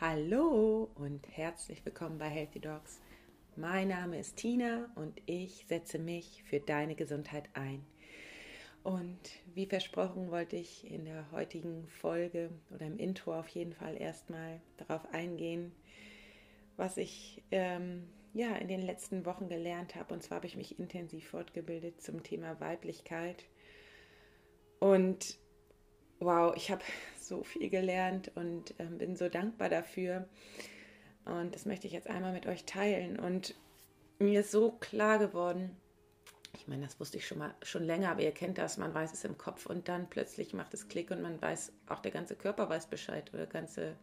Hallo und herzlich willkommen bei Healthy Dogs. Mein Name ist Tina und ich setze mich für deine Gesundheit ein. Und wie versprochen wollte ich in der heutigen Folge oder im Intro auf jeden Fall erstmal darauf eingehen, was ich ähm, ja in den letzten Wochen gelernt habe. Und zwar habe ich mich intensiv fortgebildet zum Thema Weiblichkeit. Und wow, ich habe so viel gelernt und äh, bin so dankbar dafür. Und das möchte ich jetzt einmal mit euch teilen. Und mir ist so klar geworden, ich meine, das wusste ich schon mal schon länger, aber ihr kennt das, man weiß es im Kopf und dann plötzlich macht es Klick und man weiß, auch der ganze Körper weiß Bescheid oder ganze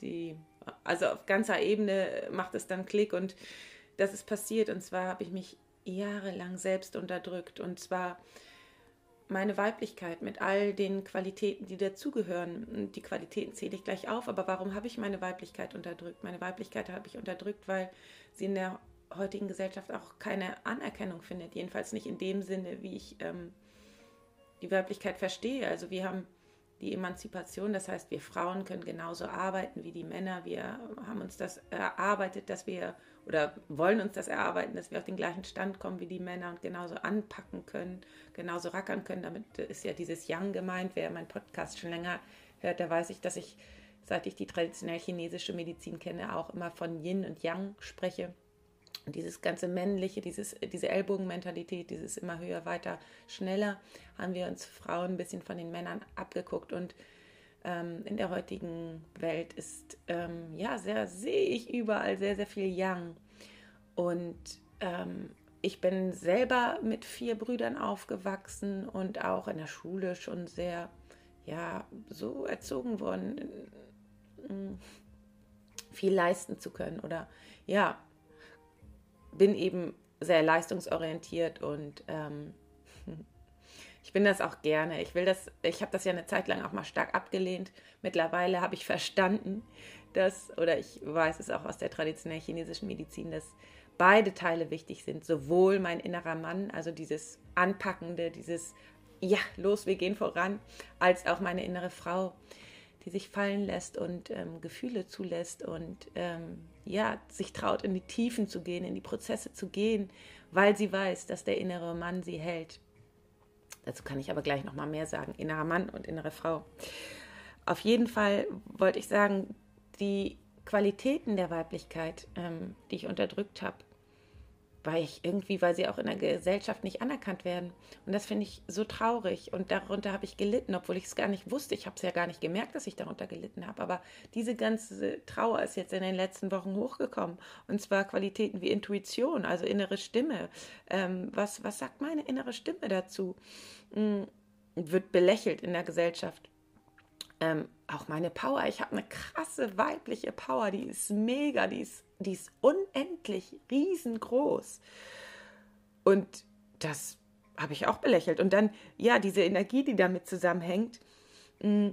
die, also auf ganzer Ebene macht es dann Klick und das ist passiert und zwar habe ich mich jahrelang selbst unterdrückt und zwar meine Weiblichkeit mit all den Qualitäten, die dazugehören. Die Qualitäten zähle ich gleich auf, aber warum habe ich meine Weiblichkeit unterdrückt? Meine Weiblichkeit habe ich unterdrückt, weil sie in der heutigen Gesellschaft auch keine Anerkennung findet. Jedenfalls nicht in dem Sinne, wie ich ähm, die Weiblichkeit verstehe. Also wir haben die Emanzipation, das heißt, wir Frauen können genauso arbeiten wie die Männer. Wir haben uns das erarbeitet, dass wir oder wollen uns das erarbeiten, dass wir auf den gleichen Stand kommen wie die Männer und genauso anpacken können, genauso rackern können. Damit ist ja dieses Yang gemeint. Wer meinen Podcast schon länger hört, der weiß ich, dass ich, seit ich die traditionell chinesische Medizin kenne, auch immer von Yin und Yang spreche. Dieses ganze männliche, dieses, diese Ellbogenmentalität, dieses immer höher, weiter, schneller, haben wir uns Frauen ein bisschen von den Männern abgeguckt. Und ähm, in der heutigen Welt ist, ähm, ja, sehr, sehe ich überall sehr, sehr viel Yang. Und ähm, ich bin selber mit vier Brüdern aufgewachsen und auch in der Schule schon sehr, ja, so erzogen worden, viel leisten zu können oder ja, bin eben sehr leistungsorientiert und ähm, ich bin das auch gerne. Ich will das, ich habe das ja eine Zeit lang auch mal stark abgelehnt. Mittlerweile habe ich verstanden, dass, oder ich weiß es auch aus der traditionellen chinesischen Medizin, dass beide Teile wichtig sind. Sowohl mein innerer Mann, also dieses Anpackende, dieses Ja, los, wir gehen voran, als auch meine innere Frau, die sich fallen lässt und ähm, Gefühle zulässt und ähm, ja, sich traut, in die Tiefen zu gehen, in die Prozesse zu gehen, weil sie weiß, dass der innere Mann sie hält. Dazu kann ich aber gleich noch mal mehr sagen, innerer Mann und innere Frau. Auf jeden Fall wollte ich sagen, die Qualitäten der Weiblichkeit, ähm, die ich unterdrückt habe, weil ich irgendwie, weil sie auch in der Gesellschaft nicht anerkannt werden. Und das finde ich so traurig. Und darunter habe ich gelitten, obwohl ich es gar nicht wusste. Ich habe es ja gar nicht gemerkt, dass ich darunter gelitten habe. Aber diese ganze Trauer ist jetzt in den letzten Wochen hochgekommen. Und zwar Qualitäten wie Intuition, also innere Stimme. Ähm, was, was sagt meine innere Stimme dazu? Hm, wird belächelt in der Gesellschaft. Ähm, auch meine Power. Ich habe eine krasse weibliche Power, die ist mega, die ist die ist unendlich riesengroß. Und das habe ich auch belächelt. Und dann, ja, diese Energie, die damit zusammenhängt. Mm,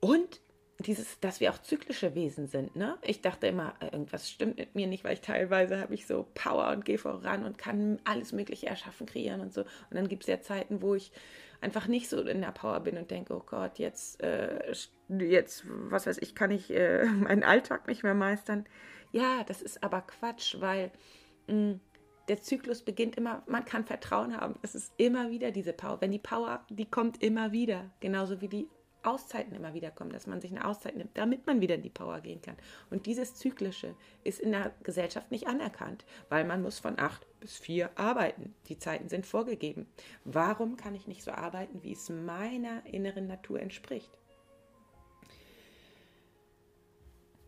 und dieses, dass wir auch zyklische Wesen sind. Ne? Ich dachte immer, irgendwas stimmt mit mir nicht, weil ich teilweise habe ich so Power und gehe voran und kann alles Mögliche erschaffen, kreieren und so. Und dann gibt es ja Zeiten, wo ich einfach nicht so in der Power bin und denke, oh Gott, jetzt, äh, jetzt, was weiß ich, kann ich äh, meinen Alltag nicht mehr meistern. Ja, das ist aber Quatsch, weil mh, mm, der Zyklus beginnt immer, man kann Vertrauen haben. Es ist immer wieder diese Power. Wenn die Power, die kommt immer wieder, genauso wie die Auszeiten immer wieder kommen, dass man sich eine Auszeit nimmt, damit man wieder in die Power gehen kann. Und dieses Zyklische ist in der Gesellschaft nicht anerkannt, weil man muss von acht bis vier arbeiten. Die Zeiten sind vorgegeben. Warum kann ich nicht so arbeiten, wie es meiner inneren Natur entspricht?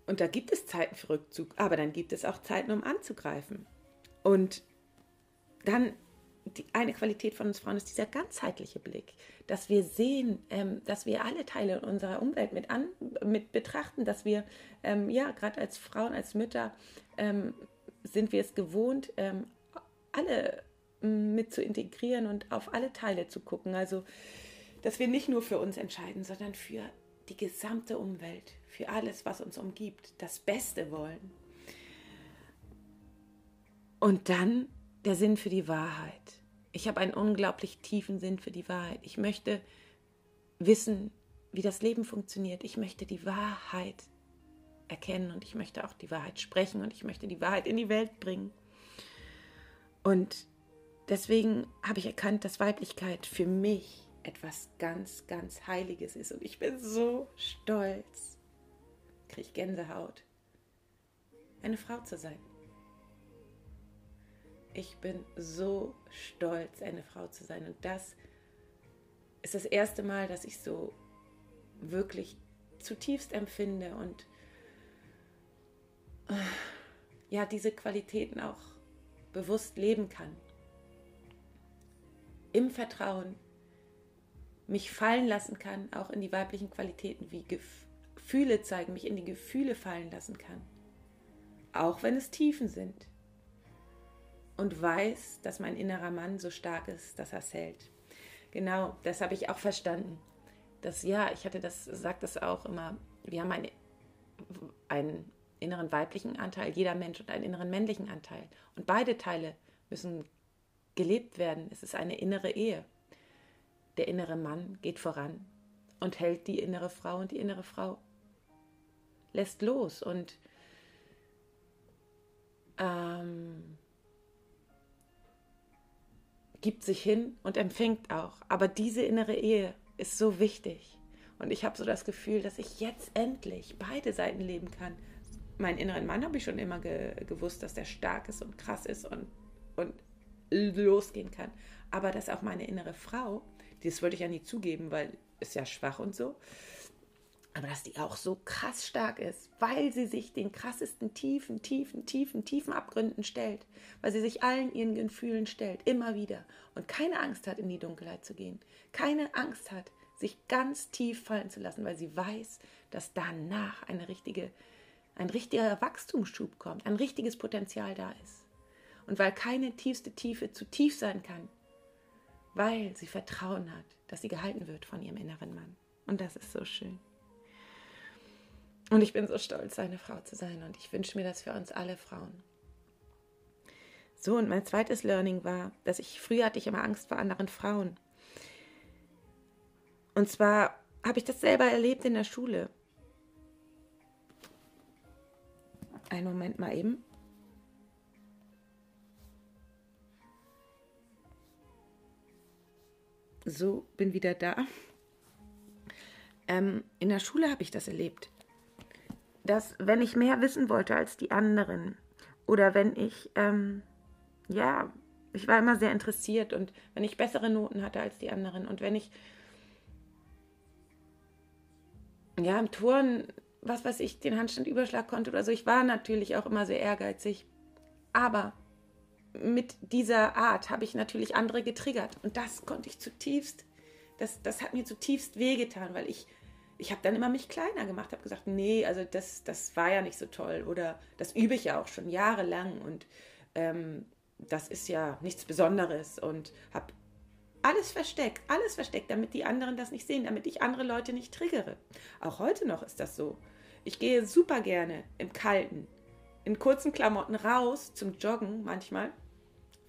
Und da gibt es Zeiten für Rückzug, aber dann gibt es auch Zeiten, um anzugreifen. Und dann die, eine Qualität von uns Frauen ist dieser ganzheitliche Blick, dass wir sehen, ähm, dass wir alle Teile unserer Umwelt mit, an, mit betrachten, dass wir, ähm, ja, gerade als Frauen, als Mütter, ähm, sind wir es gewohnt, ähm, alle mm, mit zu integrieren und auf alle Teile zu gucken. Also, dass wir nicht nur für uns entscheiden, sondern für die gesamte Umwelt, für alles, was uns umgibt, das Beste wollen. Und dann der Sinn für die Wahrheit. Ich habe einen unglaublich tiefen Sinn für die Wahrheit. Ich möchte wissen, wie das Leben funktioniert. Ich möchte die Wahrheit erkennen und ich möchte auch die Wahrheit sprechen und ich möchte die Wahrheit in die Welt bringen. Und deswegen habe ich erkannt, dass Weiblichkeit für mich etwas ganz, ganz Heiliges ist. Und ich bin so stolz, kriege ich Gänsehaut, eine Frau zu sein. Ich bin so stolz, eine Frau zu sein. Und das ist das erste Mal, dass ich so wirklich zutiefst empfinde und äh, ja, diese Qualitäten auch bewusst leben kann. Im Vertrauen mich fallen lassen kann, auch in die weiblichen Qualitäten wie Gefühle zeigen, mich in die Gefühle fallen lassen kann. Auch wenn es Tiefen sind. Und weiß, dass mein innerer Mann so stark ist, dass er es hält. Genau, das habe ich auch verstanden. Das ja, ich hatte das, sagt das auch immer, wir haben eine, einen inneren weiblichen Anteil, jeder Mensch und einen inneren männlichen Anteil. Und beide Teile müssen gelebt werden. Es ist eine innere Ehe. Der innere Mann geht voran und hält die innere Frau und die innere Frau lässt los und ähm, gibt sich hin und empfängt auch. Aber diese innere Ehe ist so wichtig. Und ich habe so das Gefühl, dass ich jetzt endlich beide Seiten leben kann. Meinen inneren Mann habe ich schon immer ge gewusst, dass der stark ist und krass ist und, und losgehen kann. Aber dass auch meine innere Frau, das wollte ich ja nie zugeben, weil ist ja schwach und so, aber dass die auch so krass stark ist, weil sie sich den krassesten tiefen, tiefen, tiefen, tiefen Abgründen stellt, weil sie sich allen ihren Gefühlen stellt, immer wieder und keine Angst hat, in die Dunkelheit zu gehen, keine Angst hat, sich ganz tief fallen zu lassen, weil sie weiß, dass danach eine richtige, ein richtiger Wachstumsschub kommt, ein richtiges Potenzial da ist. Und weil keine tiefste Tiefe zu tief sein kann, weil sie Vertrauen hat, dass sie gehalten wird von ihrem inneren Mann. Und das ist so schön. Und ich bin so stolz, eine Frau zu sein. Und ich wünsche mir das für uns alle Frauen. So, und mein zweites Learning war, dass ich früher hatte ich immer Angst vor anderen Frauen. Und zwar habe ich das selber erlebt in der Schule. Einen Moment mal eben. So, bin wieder da. Ähm, in der Schule habe ich das erlebt dass wenn ich mehr wissen wollte als die anderen oder wenn ich, ähm, ja, ich war immer sehr interessiert und wenn ich bessere Noten hatte als die anderen und wenn ich, ja, im Turn, was weiß ich, den Handstandüberschlag konnte oder so, ich war natürlich auch immer sehr ehrgeizig, aber mit dieser Art habe ich natürlich andere getriggert. Und das konnte ich zutiefst, das, das hat mir zutiefst wehgetan, weil ich ich habe dann immer mich kleiner gemacht, habe gesagt, nee, also das, das war ja nicht so toll. Oder das übe ich ja auch schon jahrelang. Und ähm, das ist ja nichts Besonderes. Und habe alles versteckt, alles versteckt, damit die anderen das nicht sehen, damit ich andere Leute nicht triggere. Auch heute noch ist das so. Ich gehe super gerne im Kalten, in kurzen Klamotten raus zum Joggen manchmal,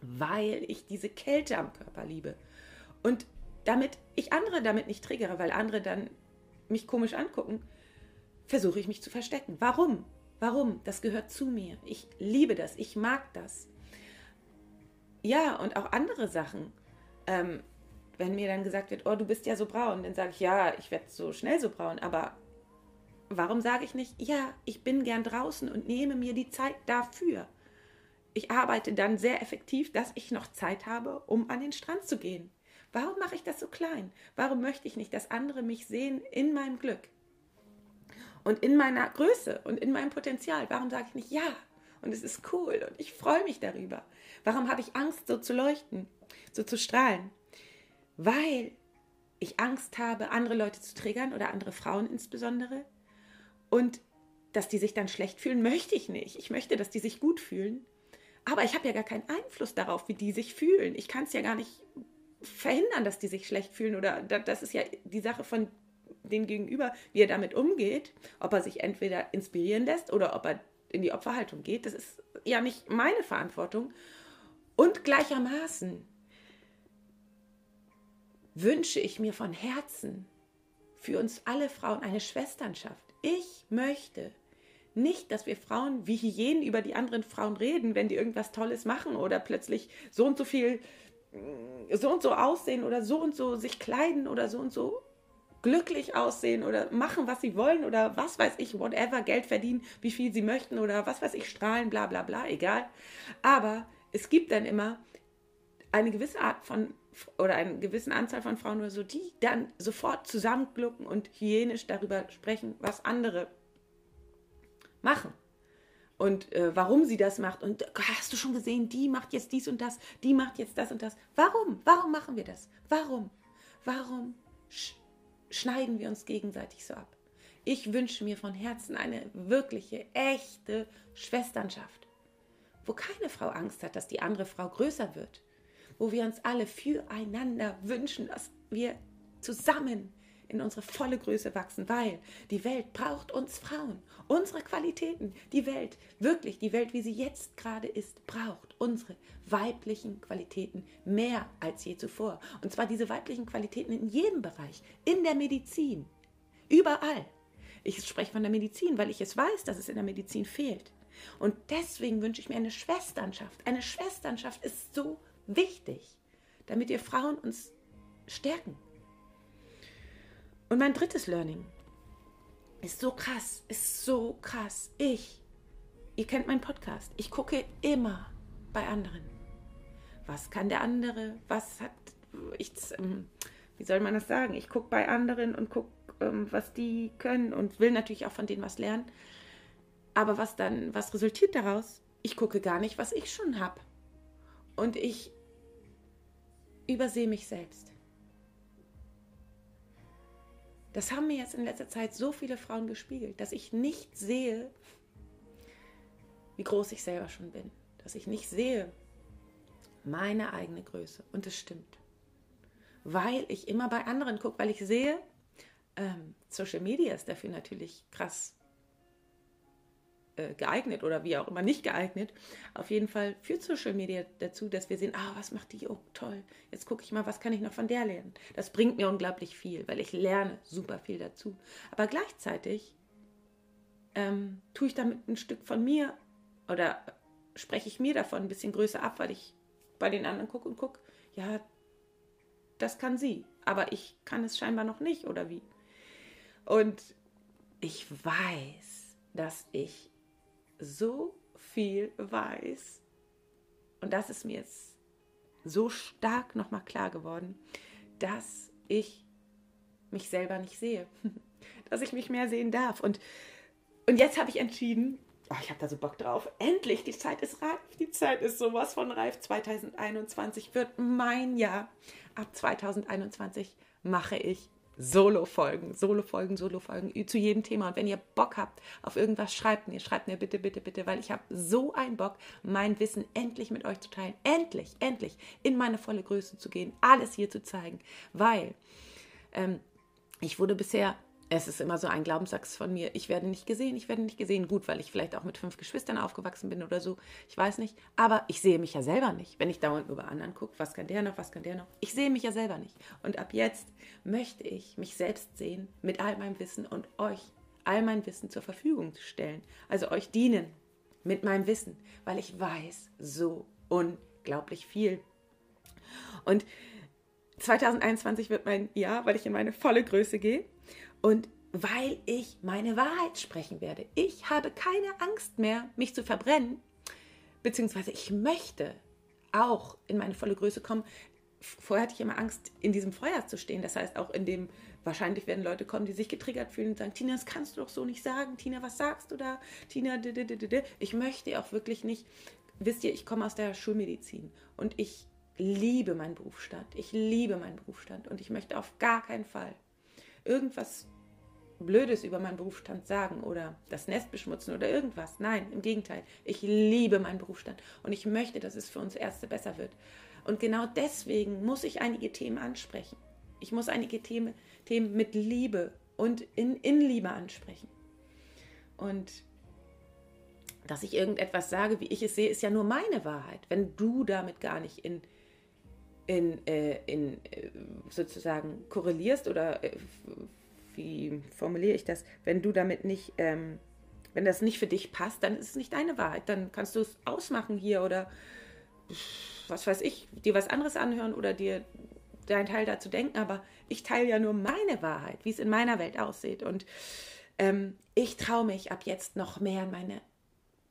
weil ich diese Kälte am Körper liebe. Und damit ich andere damit nicht triggere, weil andere dann mich komisch angucken, versuche ich mich zu verstecken. Warum? Warum? Das gehört zu mir. Ich liebe das. Ich mag das. Ja, und auch andere Sachen. Ähm, wenn mir dann gesagt wird, oh, du bist ja so braun, dann sage ich, ja, ich werde so schnell so braun. Aber warum sage ich nicht, ja, ich bin gern draußen und nehme mir die Zeit dafür? Ich arbeite dann sehr effektiv, dass ich noch Zeit habe, um an den Strand zu gehen. Warum mache ich das so klein? Warum möchte ich nicht, dass andere mich sehen in meinem Glück und in meiner Größe und in meinem Potenzial? Warum sage ich nicht ja? Und es ist cool und ich freue mich darüber. Warum habe ich Angst, so zu leuchten, so zu strahlen? Weil ich Angst habe, andere Leute zu triggern oder andere Frauen insbesondere. Und dass die sich dann schlecht fühlen, möchte ich nicht. Ich möchte, dass die sich gut fühlen. Aber ich habe ja gar keinen Einfluss darauf, wie die sich fühlen. Ich kann es ja gar nicht verhindern, dass die sich schlecht fühlen oder das ist ja die Sache von dem Gegenüber, wie er damit umgeht, ob er sich entweder inspirieren lässt oder ob er in die Opferhaltung geht. Das ist ja nicht meine Verantwortung. Und gleichermaßen wünsche ich mir von Herzen für uns alle Frauen eine Schwesternschaft. Ich möchte, nicht, dass wir Frauen wie Hyänen über die anderen Frauen reden, wenn die irgendwas Tolles machen oder plötzlich so und so viel, mm, so und so aussehen oder so und so sich kleiden oder so und so glücklich aussehen oder machen, was sie wollen oder was weiß ich, whatever, Geld verdienen, wie viel sie möchten oder was weiß ich, strahlen, bla bla bla, egal. Aber es gibt dann immer eine gewisse Art von oder eine gewisse Anzahl von Frauen oder so, die dann sofort zusammenglucken und hygienisch darüber sprechen, was andere machen. Und äh, warum sie das macht. Und hast du schon gesehen, die macht jetzt dies und das, die macht jetzt das und das. Warum? Warum machen wir das? Warum? Warum sch schneiden wir uns gegenseitig so ab? Ich wünsche mir von Herzen eine wirkliche, echte Schwesternschaft, wo keine Frau Angst hat, dass die andere Frau größer wird, wo wir uns alle füreinander wünschen, dass wir zusammen in unsere volle Größe wachsen, weil die Welt braucht uns Frauen, unsere Qualitäten. Die Welt, wirklich die Welt, wie sie jetzt gerade ist, braucht unsere weiblichen Qualitäten mehr als je zuvor. Und zwar diese weiblichen Qualitäten in jedem Bereich, in der Medizin, überall. Ich spreche von der Medizin, weil ich es weiß, dass es in der Medizin fehlt. Und deswegen wünsche ich mir eine Schwesternschaft. Eine Schwesternschaft ist so wichtig, damit wir Frauen uns stärken. Und mein drittes Learning ist so krass, ist so krass. Ich, ihr kennt meinen Podcast, ich gucke immer bei anderen. Was kann der andere? Was hat, ich, ähm, wie soll man das sagen? Ich gucke bei anderen und gucke, ähm, was die können und will natürlich auch von denen was lernen. Aber was dann, was resultiert daraus? Ich gucke gar nicht, was ich schon habe. Und ich übersehe mich selbst. Das haben mir jetzt in letzter Zeit so viele Frauen gespiegelt, dass ich nicht sehe, wie groß ich selber schon bin. Dass ich nicht sehe meine eigene Größe. Und es stimmt. Weil ich immer bei anderen gucke, weil ich sehe, ähm, Social Media ist dafür natürlich krass äh, geeignet oder wie auch immer nicht geeignet. Auf jeden Fall führt Social Media dazu, dass wir sehen, ah, was macht die? Oh, toll. Jetzt gucke ich mal, was kann ich noch von der lernen? Das bringt mir unglaublich viel, weil ich lerne super viel dazu. Aber gleichzeitig ähm, tue ich damit ein Stück von mir oder spreche ich mir davon ein bisschen größer ab, weil ich bei den anderen gucke und gucke, ja, das kann sie, aber ich kann es scheinbar noch nicht oder wie. Und ich weiß, dass ich so viel weiß. Und das ist mir jetzt so stark nochmal klar geworden, dass ich mich selber nicht sehe. dass ich mich mehr sehen darf. Und, und jetzt habe ich entschieden, oh, ich habe da so Bock drauf, endlich, die Zeit ist reif, die Zeit ist sowas von reif. 2021 wird mein Jahr. Ab 2021 mache ich Solo-Folgen, Solo-Folgen, Solo-Folgen zu jedem Thema. Und wenn ihr Bock habt auf irgendwas, schreibt mir, schreibt mir bitte, bitte, bitte, weil ich habe so einen Bock, mein Wissen endlich mit euch zu teilen. Endlich, endlich in meine volle Größe zu gehen, alles hier zu zeigen. Weil ähm, ich wurde bisher es ist immer so ein Glaubenssatz von mir, ich werde nicht gesehen, ich werde nicht gesehen. Gut, weil ich vielleicht auch mit fünf Geschwistern aufgewachsen bin oder so, ich weiß nicht. Aber ich sehe mich ja selber nicht, wenn ich dauernd über anderen gucke, was kann der noch, was kann der noch. Ich sehe mich ja selber nicht. Und ab jetzt möchte ich mich selbst sehen mit all meinem Wissen und euch all mein Wissen zur Verfügung stellen. Also euch dienen mit meinem Wissen, weil ich weiß so unglaublich viel. Und 2021 wird mein Jahr, weil ich in meine volle Größe gehe. Und weil ich meine Wahrheit sprechen werde. Ich habe keine Angst mehr, mich zu verbrennen, beziehungsweise ich möchte auch in meine volle Größe kommen. Vorher hatte ich immer Angst, in diesem Feuer zu stehen. Das heißt, auch in dem, wahrscheinlich werden Leute kommen, die sich getriggert fühlen und sagen, Tina, das kannst du doch so nicht sagen. Tina, was sagst du da? Tina, ich möchte auch wirklich nicht, wisst ihr, ich komme aus der Schulmedizin und ich liebe meinen Berufsstand. Ich liebe meinen Berufsstand und ich möchte auf gar keinen Fall irgendwas Blödes über meinen Berufsstand sagen oder das Nest beschmutzen oder irgendwas. Nein, im Gegenteil. Ich liebe meinen Berufsstand und ich möchte, dass es für uns Ärzte besser wird. Und genau deswegen muss ich einige Themen ansprechen. Ich muss einige Themen, Themen mit Liebe und in, in Liebe ansprechen. Und dass ich irgendetwas sage, wie ich es sehe, ist ja nur meine Wahrheit. Wenn du damit gar nicht in, in, äh, in äh, sozusagen korrelierst oder äh, wie formuliere ich das, wenn du damit nicht ähm, wenn das nicht für dich passt, dann ist es nicht deine Wahrheit. Dann kannst du es ausmachen hier oder was weiß ich, dir was anderes anhören oder dir deinen Teil dazu denken. Aber ich teile ja nur meine Wahrheit, wie es in meiner Welt aussieht. Und ähm, ich traue mich ab jetzt noch mehr meine,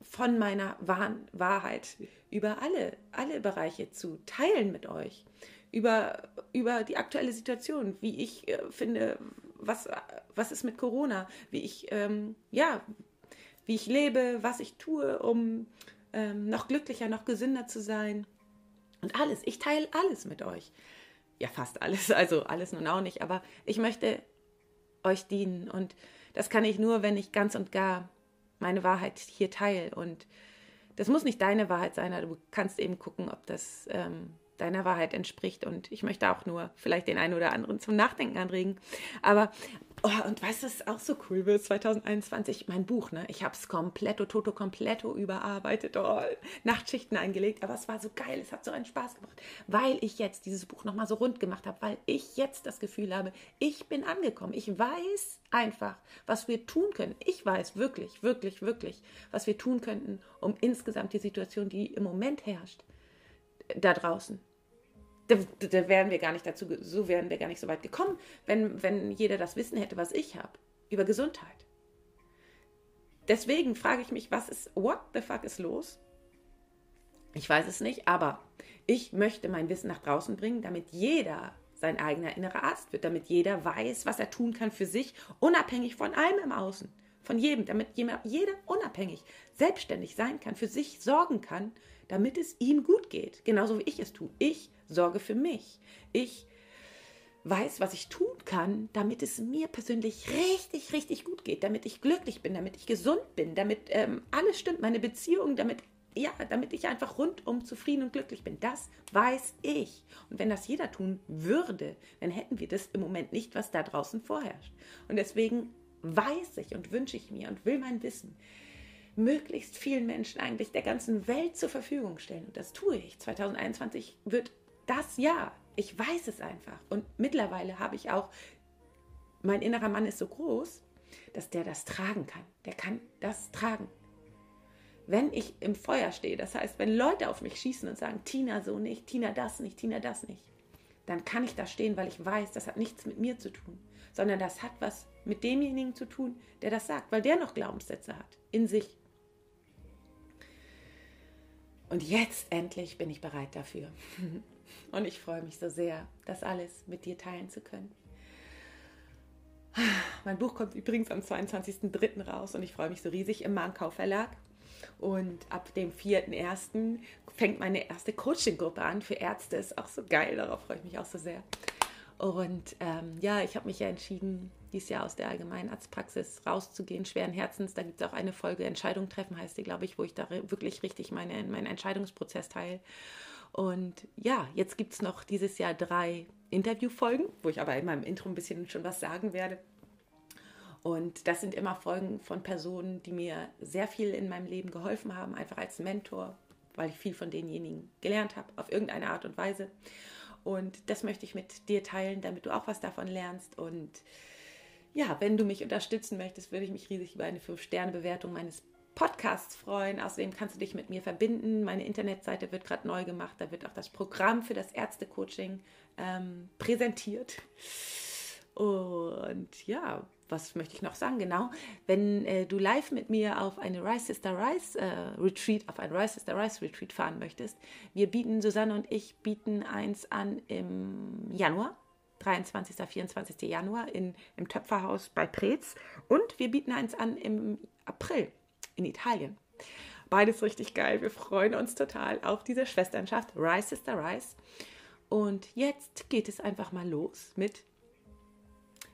von meiner wahren Wahrheit über alle, alle Bereiche zu teilen mit euch. Über, über die aktuelle Situation, wie ich äh, finde, was, was ist mit Corona, wie ich, ähm, ja, wie ich lebe, was ich tue, um ähm, noch glücklicher, noch gesünder zu sein. Und alles, ich teile alles mit euch. Ja, fast alles, also alles nun auch nicht, aber ich möchte euch dienen und das kann ich nur, wenn ich ganz und gar meine Wahrheit hier teile. Und das muss nicht deine Wahrheit sein, aber du kannst eben gucken, ob das ähm, deiner Wahrheit entspricht. Und ich möchte auch nur vielleicht den einen oder anderen zum Nachdenken anregen. Aber, oh, und was auch so cool wird? 2021, mein Buch, ne? Ich habe es kompletto, toto, kompletto überarbeitet, oh, Nachtschichten eingelegt. Aber es war so geil, es hat so einen Spaß gemacht, weil ich jetzt dieses Buch nochmal so rund gemacht habe, weil ich jetzt das Gefühl habe, ich bin angekommen. Ich weiß einfach, was wir tun können. Ich weiß wirklich, wirklich, wirklich, was wir tun könnten, um insgesamt die Situation, die im Moment herrscht, da draußen da, da wären wir gar nicht dazu, so wären wir gar nicht so weit gekommen, wenn, wenn jeder das Wissen hätte, was ich habe, über Gesundheit. Deswegen frage ich mich, was ist, what the fuck ist los? Ich weiß es nicht, aber ich möchte mein Wissen nach draußen bringen, damit jeder sein eigener innerer Arzt wird, damit jeder weiß, was er tun kann für sich, unabhängig von allem im Außen, von jedem, damit jeder unabhängig, selbstständig sein kann, für sich sorgen kann, damit es ihm gut geht, genauso wie ich es tue. Ich sorge für mich. Ich weiß, was ich tun kann, damit es mir persönlich richtig, richtig gut geht, damit ich glücklich bin, damit ich gesund bin, damit ähm, alles stimmt, meine Beziehung, damit ja, damit ich einfach rundum zufrieden und glücklich bin. Das weiß ich. Und wenn das jeder tun würde, dann hätten wir das im Moment nicht, was da draußen vorherrscht. Und deswegen weiß ich und wünsche ich mir und will mein Wissen möglichst vielen Menschen eigentlich der ganzen Welt zur Verfügung stellen. Und das tue ich. 2021 wird das ja. Ich weiß es einfach. Und mittlerweile habe ich auch, mein innerer Mann ist so groß, dass der das tragen kann. Der kann das tragen. Wenn ich im Feuer stehe, das heißt, wenn Leute auf mich schießen und sagen, Tina so nicht, Tina das nicht, Tina das nicht, dann kann ich da stehen, weil ich weiß, das hat nichts mit mir zu tun, sondern das hat was mit demjenigen zu tun, der das sagt, weil der noch Glaubenssätze hat in sich. Und jetzt endlich bin ich bereit dafür. Und ich freue mich so sehr, das alles mit dir teilen zu können. Mein Buch kommt übrigens am 22.03. raus und ich freue mich so riesig im Mankau Verlag. Und ab dem 4.1. fängt meine erste Coaching-Gruppe an für Ärzte. Ist auch so geil, darauf freue ich mich auch so sehr. Und ähm, ja, ich habe mich ja entschieden, dieses Jahr aus der Allgemeinarztpraxis rauszugehen, schweren Herzens. Da gibt es auch eine Folge Entscheidung treffen, heißt die, glaube ich, wo ich da wirklich richtig meine, meinen Entscheidungsprozess teile. Und ja, jetzt gibt es noch dieses Jahr drei Interviewfolgen, wo ich aber in meinem Intro ein bisschen schon was sagen werde. Und das sind immer Folgen von Personen, die mir sehr viel in meinem Leben geholfen haben, einfach als Mentor, weil ich viel von denjenigen gelernt habe, auf irgendeine Art und Weise. Und das möchte ich mit dir teilen, damit du auch was davon lernst. Und ja, wenn du mich unterstützen möchtest, würde ich mich riesig über eine 5-Sterne-Bewertung meines Podcasts freuen. Außerdem kannst du dich mit mir verbinden. Meine Internetseite wird gerade neu gemacht. Da wird auch das Programm für das Ärztecoaching ähm, präsentiert. Und ja, was möchte ich noch sagen? Genau, wenn äh, du live mit mir auf eine Rise Sister Rise äh, Retreat, auf ein Rise Sister Rise Retreat fahren möchtest, wir bieten, Susanne und ich bieten eins an im Januar. 23. 24. Januar in, im Töpferhaus bei Preetz und wir bieten eins an im April in Italien. Beides richtig geil. Wir freuen uns total auf diese Schwesternschaft Rise Sister Rise. Und jetzt geht es einfach mal los mit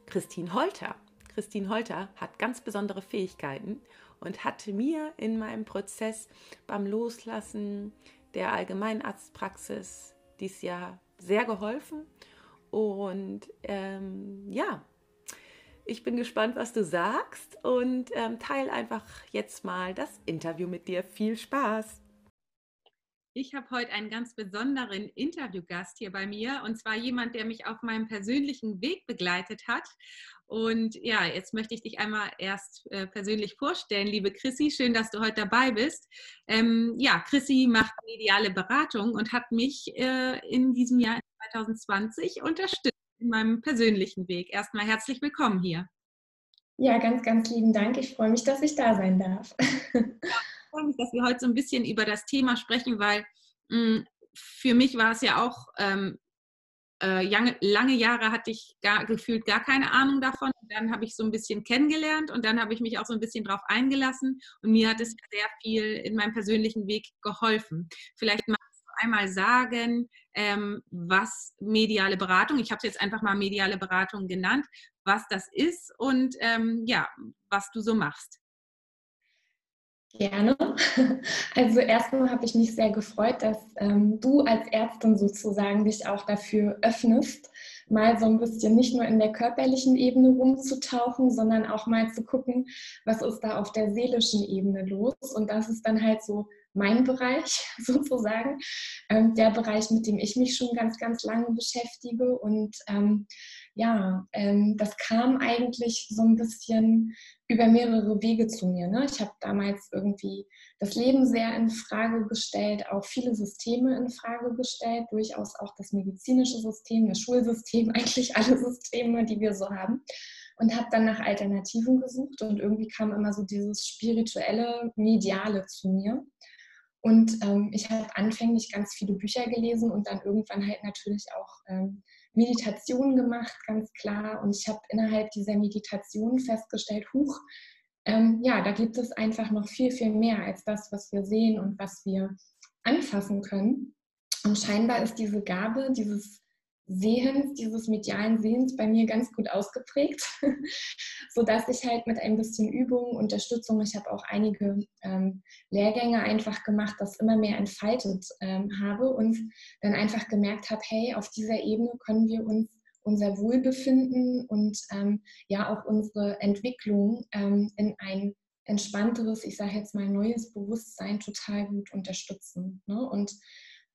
Christine Holter. Christine Holter hat ganz besondere Fähigkeiten und hat mir in meinem Prozess beim Loslassen der Allgemeinarztpraxis dieses Jahr sehr geholfen. Und ähm, ja, ich bin gespannt, was du sagst und ähm, teile einfach jetzt mal das Interview mit dir. Viel Spaß! Ich habe heute einen ganz besonderen Interviewgast hier bei mir und zwar jemand, der mich auf meinem persönlichen Weg begleitet hat. Und ja, jetzt möchte ich dich einmal erst äh, persönlich vorstellen, liebe Chrissy. Schön, dass du heute dabei bist. Ähm, ja, Chrissy macht mediale Beratung und hat mich äh, in diesem Jahr 2020 unterstützt in meinem persönlichen Weg. Erstmal herzlich willkommen hier. Ja, ganz, ganz lieben Dank. Ich freue mich, dass ich da sein darf. Ja, ich freue mich, dass wir heute so ein bisschen über das Thema sprechen, weil mh, hm, für mich war es ja auch, ähm, äh, lange, lange, Jahre hatte ich gar, gefühlt gar keine Ahnung davon. Und dann habe ich so ein bisschen kennengelernt und dann habe ich mich auch so ein bisschen drauf eingelassen und mir hat es sehr viel in meinem persönlichen Weg geholfen. Vielleicht magst du einmal sagen, ähm, was mediale Beratung, ich habe es jetzt einfach mal mediale Beratung genannt, was das ist und ähm, ja, was du so machst. Gerne. Also erstmal habe ich mich sehr gefreut, dass ähm, du als Ärztin sozusagen dich auch dafür öffnest, mal so ein bisschen nicht nur in der körperlichen Ebene rumzutauchen, sondern auch mal zu gucken, was ist da auf der seelischen Ebene los. Und das ist dann halt so mein Bereich sozusagen, ähm, der Bereich, mit dem ich mich schon ganz, ganz lange beschäftige. Und ähm, ja, ähm, das kam eigentlich so ein bisschen über mehrere Wege zu mir. Ne? Ich habe damals irgendwie das Leben sehr in Frage gestellt, auch viele Systeme in Frage gestellt, durchaus auch das medizinische System, das Schulsystem, eigentlich alle Systeme, die wir so haben. Und habe dann nach Alternativen gesucht und irgendwie kam immer so dieses spirituelle, mediale zu mir. Und ähm, ich habe anfänglich ganz viele Bücher gelesen und dann irgendwann halt natürlich auch ähm, Meditationen gemacht, ganz klar. Und ich habe innerhalb dieser Meditation festgestellt, huch, ähm, ja, da gibt es einfach noch viel, viel mehr als das, was wir sehen und was wir anfassen können. Und scheinbar ist diese Gabe, dieses Sehens, dieses medialen Sehens bei mir ganz gut ausgeprägt, sodass ich halt mit ein bisschen Übung, Unterstützung, ich habe auch einige ähm, Lehrgänge einfach gemacht, das immer mehr entfaltet ähm, habe und dann einfach gemerkt habe, hey, auf dieser Ebene können wir uns unser Wohlbefinden und ähm, ja auch unsere Entwicklung ähm, in ein entspannteres, ich sage jetzt mal neues Bewusstsein total gut unterstützen. Ne? Und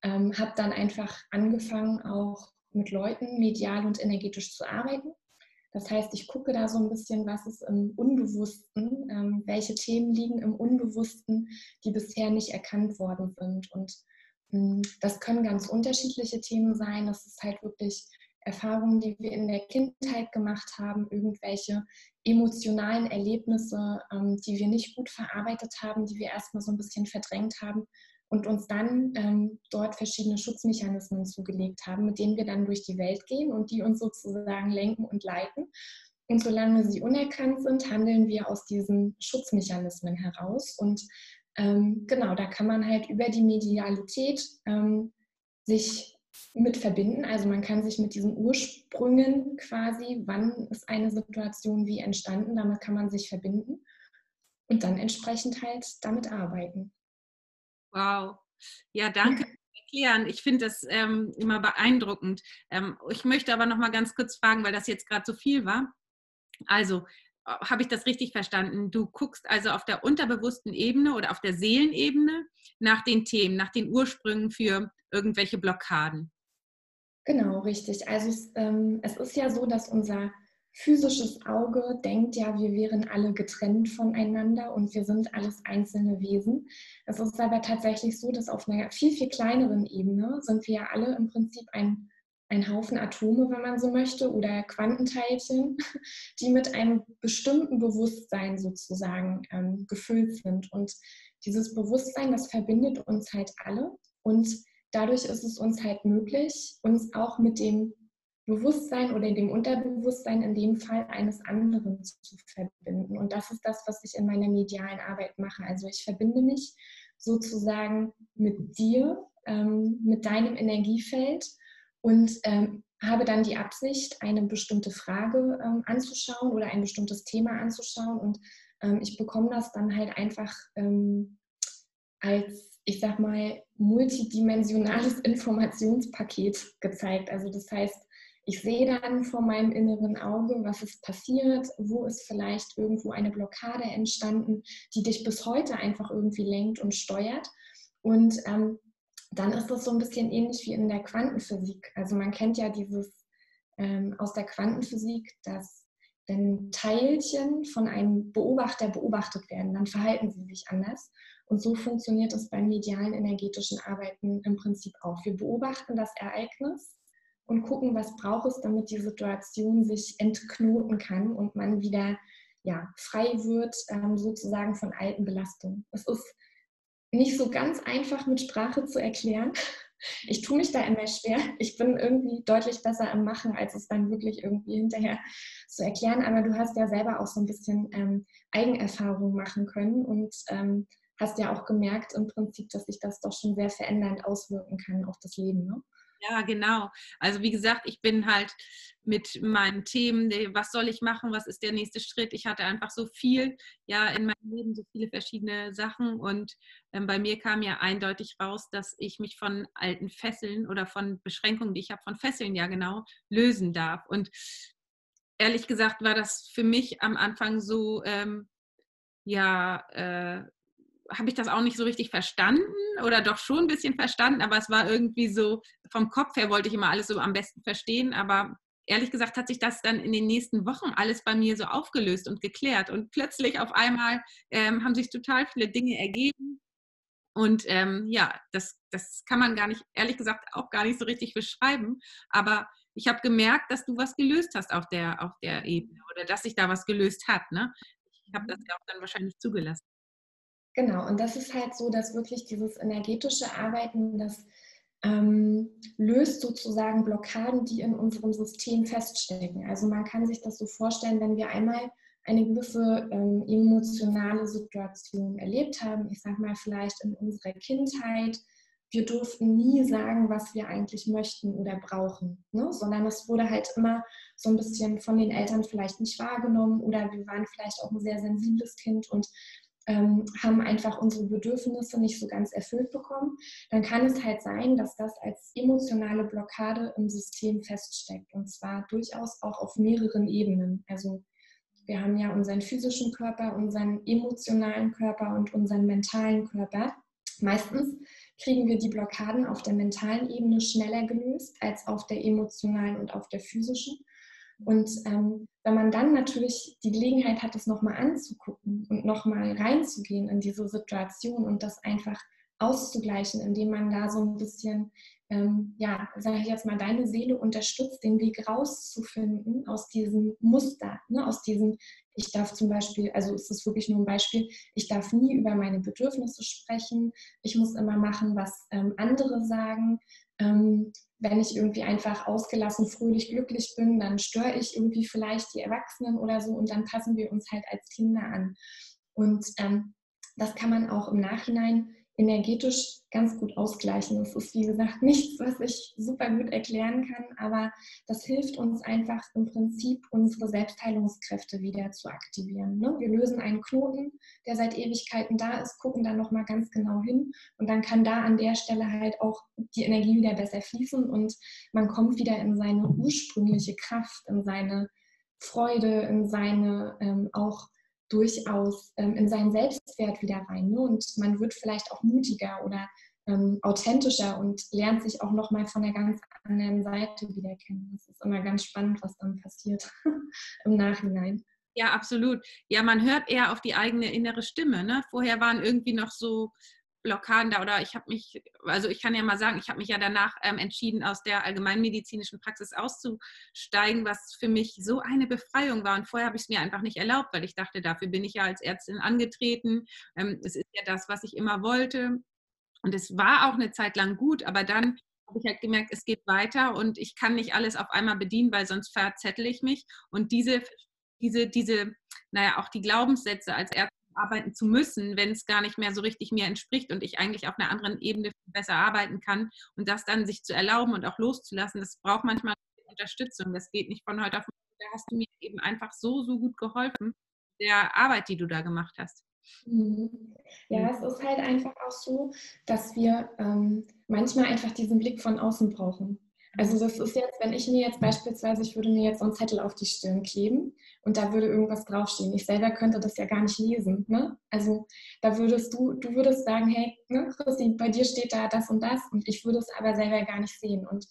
ähm, habe dann einfach angefangen, auch mit Leuten medial und energetisch zu arbeiten. Das heißt, ich gucke da so ein bisschen, was ist im Unbewussten, ähm, welche Themen liegen im Unbewussten, die bisher nicht erkannt worden sind. Und ähm, das können ganz unterschiedliche Themen sein. Das ist halt wirklich Erfahrungen, die wir in der Kindheit gemacht haben, irgendwelche emotionalen Erlebnisse, ähm, die wir nicht gut verarbeitet haben, die wir erstmal so ein bisschen verdrängt haben und uns dann ähm, dort verschiedene Schutzmechanismen zugelegt haben, mit denen wir dann durch die Welt gehen und die uns sozusagen lenken und leiten. Und solange sie unerkannt sind, handeln wir aus diesen Schutzmechanismen heraus. Und ähm, genau, da kann man halt über die Medialität ähm, sich mit verbinden. Also man kann sich mit diesen Ursprüngen quasi, wann ist eine Situation wie entstanden, damit kann man sich verbinden und dann entsprechend halt damit arbeiten. Wow. Ja, danke erklären. Ich finde das ähm, immer beeindruckend. Ähm, ich möchte aber noch mal ganz kurz fragen, weil das jetzt gerade so viel war. Also, äh, habe ich das richtig verstanden? Du guckst also auf der unterbewussten Ebene oder auf der Seelenebene nach den Themen, nach den Ursprüngen für irgendwelche Blockaden. Genau, richtig. Also es, ähm, es ist ja so, dass unser physisches Auge denkt ja, wir wären alle getrennt voneinander und wir sind alles einzelne Wesen. Es ist aber tatsächlich so, dass auf einer viel, viel kleineren Ebene sind wir ja alle im Prinzip ein, ein Haufen Atome, wenn man so möchte, oder Quantenteilchen, die mit einem bestimmten Bewusstsein sozusagen ähm, gefüllt sind. Und dieses Bewusstsein, das verbindet uns halt alle und dadurch ist es uns halt möglich, uns auch mit dem Bewusstsein oder dem Unterbewusstsein in dem Fall eines anderen zu verbinden. Und das ist das, was ich in meiner medialen Arbeit mache. Also ich verbinde mich sozusagen mit dir, ähm, mit deinem Energiefeld und ähm, habe dann die Absicht, eine bestimmte Frage ähm, anzuschauen oder ein bestimmtes Thema anzuschauen. Und ähm, ich bekomme das dann halt einfach ähm, als, ich sag mal, multidimensionales Informationspaket gezeigt. Also das heißt, ich sehe dann vor meinem inneren Auge, was ist passiert, wo ist vielleicht irgendwo eine Blockade entstanden, die dich bis heute einfach irgendwie lenkt und steuert. Und ähm, dann ist das so ein bisschen ähnlich wie in der Quantenphysik. Also man kennt ja dieses ähm, aus der Quantenphysik, dass wenn Teilchen von einem Beobachter beobachtet werden, dann verhalten sie sich anders. Und so funktioniert es beim medialen energetischen Arbeiten im Prinzip auch. Wir beobachten das Ereignis und gucken, was braucht es, damit die Situation sich entknoten kann und man wieder ja, frei wird, ähm, sozusagen von alten Belastungen. Es ist nicht so ganz einfach mit Sprache zu erklären. Ich tue mich da immer schwer. Ich bin irgendwie deutlich besser am Machen, als es dann wirklich irgendwie hinterher zu erklären. Aber du hast ja selber auch so ein bisschen ähm, Eigenerfahrung machen können und ähm, hast ja auch gemerkt im Prinzip, dass sich das doch schon sehr verändernd auswirken kann auf das Leben. Ne? Ja, genau. Also wie gesagt, ich bin halt mit meinen Themen, was soll ich machen, was ist der nächste Schritt. Ich hatte einfach so viel, ja, in meinem Leben so viele verschiedene Sachen und ähm, bei mir kam ja eindeutig raus, dass ich mich von alten Fesseln oder von Beschränkungen, die ich habe, von Fesseln ja genau, lösen darf. Und ehrlich gesagt war das für mich am Anfang so, ähm, ja, äh, habe ich das auch nicht so richtig verstanden oder doch schon ein bisschen verstanden, aber es war irgendwie so, vom Kopf her wollte ich immer alles so am besten verstehen, aber ehrlich gesagt hat sich das dann in den nächsten Wochen alles bei mir so aufgelöst und geklärt und plötzlich auf einmal ähm, haben sich total viele Dinge ergeben und ähm, ja, das, das kann man gar nicht, ehrlich gesagt, auch gar nicht so richtig beschreiben, aber ich habe gemerkt, dass du was gelöst hast auf der, auf der Ebene oder dass sich da was gelöst hat. Ne? Ich habe das ja auch dann wahrscheinlich zugelassen. Genau, und das ist halt so, dass wirklich dieses energetische Arbeiten, das ähm, löst sozusagen Blockaden, die in unserem System feststecken. Also man kann sich das so vorstellen, wenn wir einmal eine gewisse ähm, emotionale Situation erlebt haben, ich sage mal vielleicht in unserer Kindheit, wir durften nie sagen, was wir eigentlich möchten oder brauchen, ne? sondern es wurde halt immer so ein bisschen von den Eltern vielleicht nicht wahrgenommen oder wir waren vielleicht auch ein sehr sensibles Kind und ähm, haben einfach unsere Bedürfnisse nicht so ganz erfüllt bekommen, dann kann es halt sein, dass das als emotionale Blockade im System feststeckt. Und zwar durchaus auch auf mehreren Ebenen. Also wir haben ja unseren physischen Körper, unseren emotionalen Körper und unseren mentalen Körper. Meistens kriegen wir die Blockaden auf der mentalen Ebene schneller gelöst als auf der emotionalen und auf der physischen. Und ähm, wenn man dann natürlich die Gelegenheit hat, das nochmal anzugucken und nochmal reinzugehen in diese Situation und das einfach auszugleichen, indem man da so ein bisschen, ähm, ja, sage ich jetzt mal, deine Seele unterstützt, den Weg rauszufinden aus diesem Muster, ne, aus diesem, ich darf zum Beispiel, also ist es wirklich nur ein Beispiel, ich darf nie über meine Bedürfnisse sprechen, ich muss immer machen, was ähm, andere sagen. Ähm, wenn ich irgendwie einfach ausgelassen, fröhlich, glücklich bin, dann störe ich irgendwie vielleicht die Erwachsenen oder so und dann passen wir uns halt als Kinder an. Und ähm, das kann man auch im Nachhinein energetisch ganz gut ausgleichen. Das ist, wie gesagt, nichts, was ich super gut erklären kann, aber das hilft uns einfach im Prinzip, unsere Selbstheilungskräfte wieder zu aktivieren. Ne? Wir lösen einen Knoten, der seit Ewigkeiten da ist, gucken dann nochmal ganz genau hin und dann kann da an der Stelle halt auch die Energie wieder besser fließen und man kommt wieder in seine ursprüngliche Kraft, in seine Freude, in seine ähm, auch durchaus ähm, in seinen Selbstwert wieder rein. Ne? Und man wird vielleicht auch mutiger oder ähm, authentischer und lernt sich auch nochmal von der ganz anderen Seite wieder kennen. Das ist immer ganz spannend, was dann passiert im Nachhinein. Ja, absolut. Ja, man hört eher auf die eigene innere Stimme. Ne? Vorher waren irgendwie noch so Blockaden da oder ich habe mich, also ich kann ja mal sagen, ich habe mich ja danach ähm, entschieden, aus der allgemeinmedizinischen Praxis auszusteigen, was für mich so eine Befreiung war. Und vorher habe ich es mir einfach nicht erlaubt, weil ich dachte, dafür bin ich ja als Ärztin angetreten. Ähm, es ist ja das, was ich immer wollte. Und es war auch eine Zeit lang gut, aber dann habe ich halt gemerkt, es geht weiter und ich kann nicht alles auf einmal bedienen, weil sonst verzettel ich mich. Und diese, diese, diese, naja, auch die Glaubenssätze als Ärztin arbeiten zu müssen, wenn es gar nicht mehr so richtig mir entspricht und ich eigentlich auf einer anderen Ebene besser arbeiten kann und das dann sich zu erlauben und auch loszulassen, das braucht manchmal Unterstützung. Das geht nicht von heute auf morgen. Da hast du mir eben einfach so, so gut geholfen, der Arbeit, die du da gemacht hast. Mhm. Ja, es ist halt einfach auch so, dass wir ähm, manchmal einfach diesen Blick von außen brauchen. Also das ist jetzt, wenn ich mir jetzt beispielsweise, ich würde mir jetzt so einen Zettel auf die Stirn kleben und da würde irgendwas draufstehen. Ich selber könnte das ja gar nicht lesen. Ne? Also da würdest du, du würdest sagen, hey, ne, Christi, bei dir steht da das und das und ich würde es aber selber gar nicht sehen. Und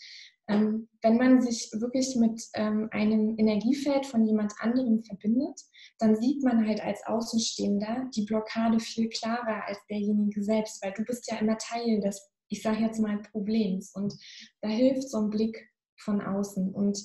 ähm, wenn man sich wirklich mit ähm, einem Energiefeld von jemand anderem verbindet, dann sieht man halt als Außenstehender die Blockade viel klarer als derjenige selbst, weil du bist ja immer Teil des, ich sage jetzt mal, Problems. Und da hilft so ein Blick von außen. Und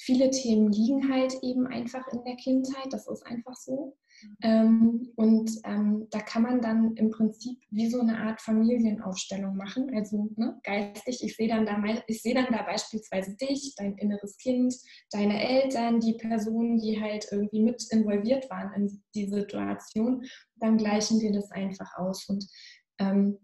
viele Themen liegen halt eben einfach in der Kindheit, das ist einfach so. Ähm, und ähm, da kann man dann im Prinzip wie so eine Art Familienaufstellung machen. Also ne, geistig, ich sehe dann, da, seh dann da beispielsweise dich, dein inneres Kind, deine Eltern, die Personen, die halt irgendwie mit involviert waren in die Situation. Dann gleichen wir das einfach aus. Und ähm,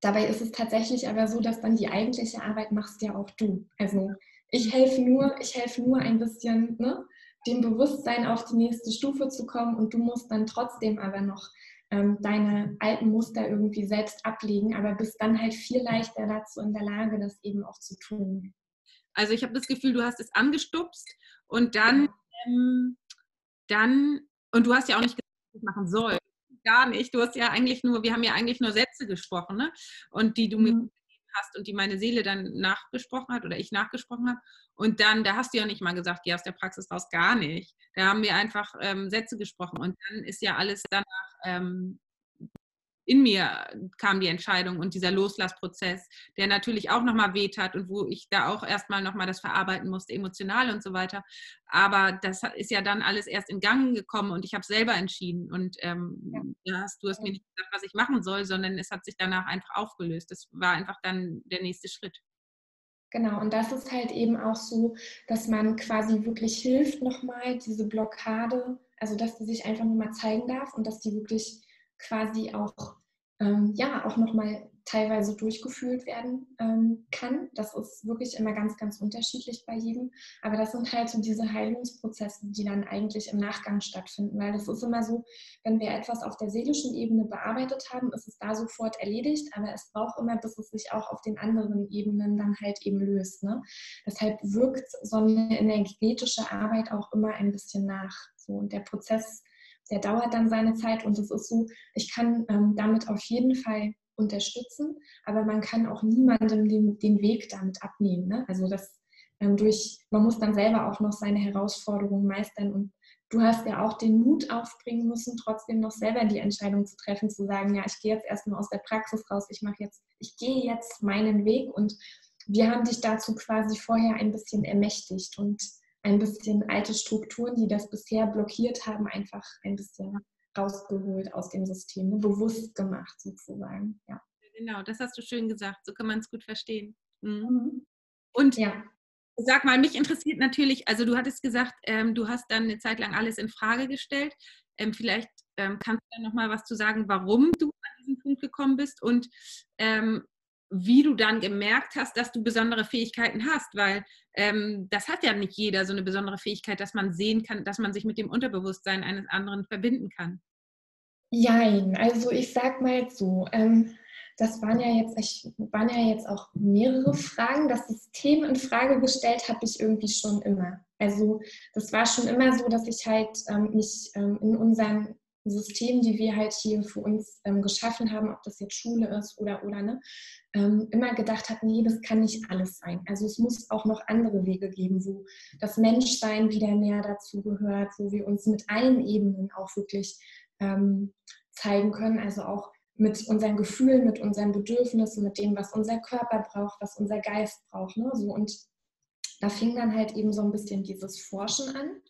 dabei ist es tatsächlich aber so, dass dann die eigentliche Arbeit machst ja auch du. Also ich helfe nur, ich helfe nur ein bisschen, ne? dem Bewusstsein auf die nächste Stufe zu kommen und du musst dann trotzdem aber noch ähm, deine alten Muster irgendwie selbst ablegen, aber bist dann halt viel leichter dazu in der Lage, das eben auch zu tun. Also ich habe das Gefühl, du hast es angestupst und dann, ähm, dann, und du hast ja auch nicht gesagt, was ich machen soll. Gar nicht. Du hast ja eigentlich nur, wir haben ja eigentlich nur Sätze gesprochen, ne? Und die du mhm. mir hast und die meine Seele dann nachgesprochen hat oder ich nachgesprochen habe. Und dann, da hast du ja nicht mal gesagt, geh aus der Praxis raus, gar nicht. Da haben wir einfach ähm, Sätze gesprochen und dann ist ja alles danach ähm, in mir kam die Entscheidung und dieser Loslassprozess, der natürlich auch nochmal weht hat und wo ich da auch erstmal nochmal das verarbeiten musste, emotional und so weiter. Aber das ist ja dann alles erst in Gang gekommen und ich habe selber entschieden. Und ähm, ja. hast, du hast mir nicht gesagt, was ich machen soll, sondern es hat sich danach einfach aufgelöst. Das war einfach dann der nächste Schritt. Genau, und das ist halt eben auch so, dass man quasi wirklich hilft, nochmal diese Blockade, also dass die sich einfach nochmal zeigen darf und dass die wirklich quasi auch, ähm, ja, auch nochmal teilweise durchgefühlt werden ähm, kann. Das ist wirklich immer ganz, ganz unterschiedlich bei jedem. Aber das sind halt so diese Heilungsprozesse, die dann eigentlich im Nachgang stattfinden. Weil das ist immer so, wenn wir etwas auf der seelischen Ebene bearbeitet haben, ist es da sofort erledigt. Aber es braucht immer, bis es sich auch auf den anderen Ebenen dann halt eben löst. Ne? Deshalb wirkt so eine energetische Arbeit auch immer ein bisschen nach. So, und der Prozess der dauert dann seine Zeit und es ist so, ich kann ähm, damit auf jeden Fall unterstützen, aber man kann auch niemandem den, den Weg damit abnehmen. Ne? Also das ähm, durch, man muss dann selber auch noch seine Herausforderungen meistern und du hast ja auch den Mut aufbringen müssen, trotzdem noch selber die Entscheidung zu treffen, zu sagen, ja, ich gehe jetzt erstmal aus der Praxis raus, ich mache jetzt, ich gehe jetzt meinen Weg und wir haben dich dazu quasi vorher ein bisschen ermächtigt und ein bisschen alte Strukturen, die das bisher blockiert haben, einfach ein bisschen rausgeholt aus dem System, ne? bewusst gemacht sozusagen. Ja. Genau, das hast du schön gesagt. So kann man es gut verstehen. Mhm. mhm. Und ja. sag mal, mich interessiert natürlich, also du hattest gesagt, ähm, du hast dann eine Zeit lang alles in Frage gestellt. Ähm, vielleicht ähm, kannst du da noch mal was zu sagen, warum du an diesen Punkt gekommen bist und ähm, wie du dann gemerkt hast, dass du besondere Fähigkeiten hast, weil ähm, das hat ja nicht jeder so eine besondere Fähigkeit, dass man sehen kann, dass man sich mit dem Unterbewusstsein eines anderen verbinden kann. Jein, also ich sag mal so, ähm, das waren ja jetzt, ich, waren ja jetzt auch mehrere Fragen. Das System in Frage gestellt habe ich irgendwie schon immer. Also das war schon immer so, dass ich halt ähm, mich ähm, in unseren System, die wir halt hier für uns ähm, geschaffen haben, ob das jetzt Schule ist oder oder ne, ähm, immer gedacht hat, nee, das kann nicht alles sein. Also es muss auch noch andere Wege geben, wo das Menschsein wieder mehr dazu gehört, wo wir uns mit allen Ebenen auch wirklich ähm, zeigen können, also auch mit unseren Gefühlen, mit unseren Bedürfnissen, mit dem, was unser Körper braucht, was unser Geist braucht. Ne? So, und da fing dann halt eben so ein bisschen dieses Forschen an.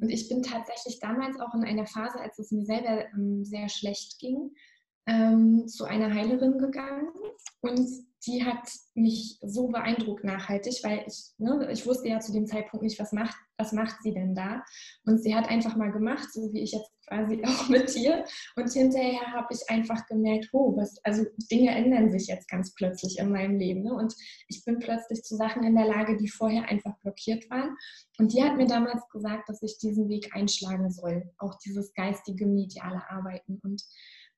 Und ich bin tatsächlich damals auch in einer Phase, als es mir selber ähm, sehr schlecht ging, ähm, zu einer Heilerin gegangen. Und die hat mich so beeindruckt nachhaltig, weil ich, ne, ich wusste ja zu dem Zeitpunkt nicht, was macht, was macht sie denn da. Und sie hat einfach mal gemacht, so wie ich jetzt quasi auch mit dir. Und hinterher habe ich einfach gemerkt, oh, was, also Dinge ändern sich jetzt ganz plötzlich in meinem Leben. Ne? Und ich bin plötzlich zu Sachen in der Lage, die vorher einfach blockiert waren. Und die hat mir damals gesagt, dass ich diesen Weg einschlagen soll, auch dieses geistige, mediale Arbeiten. Und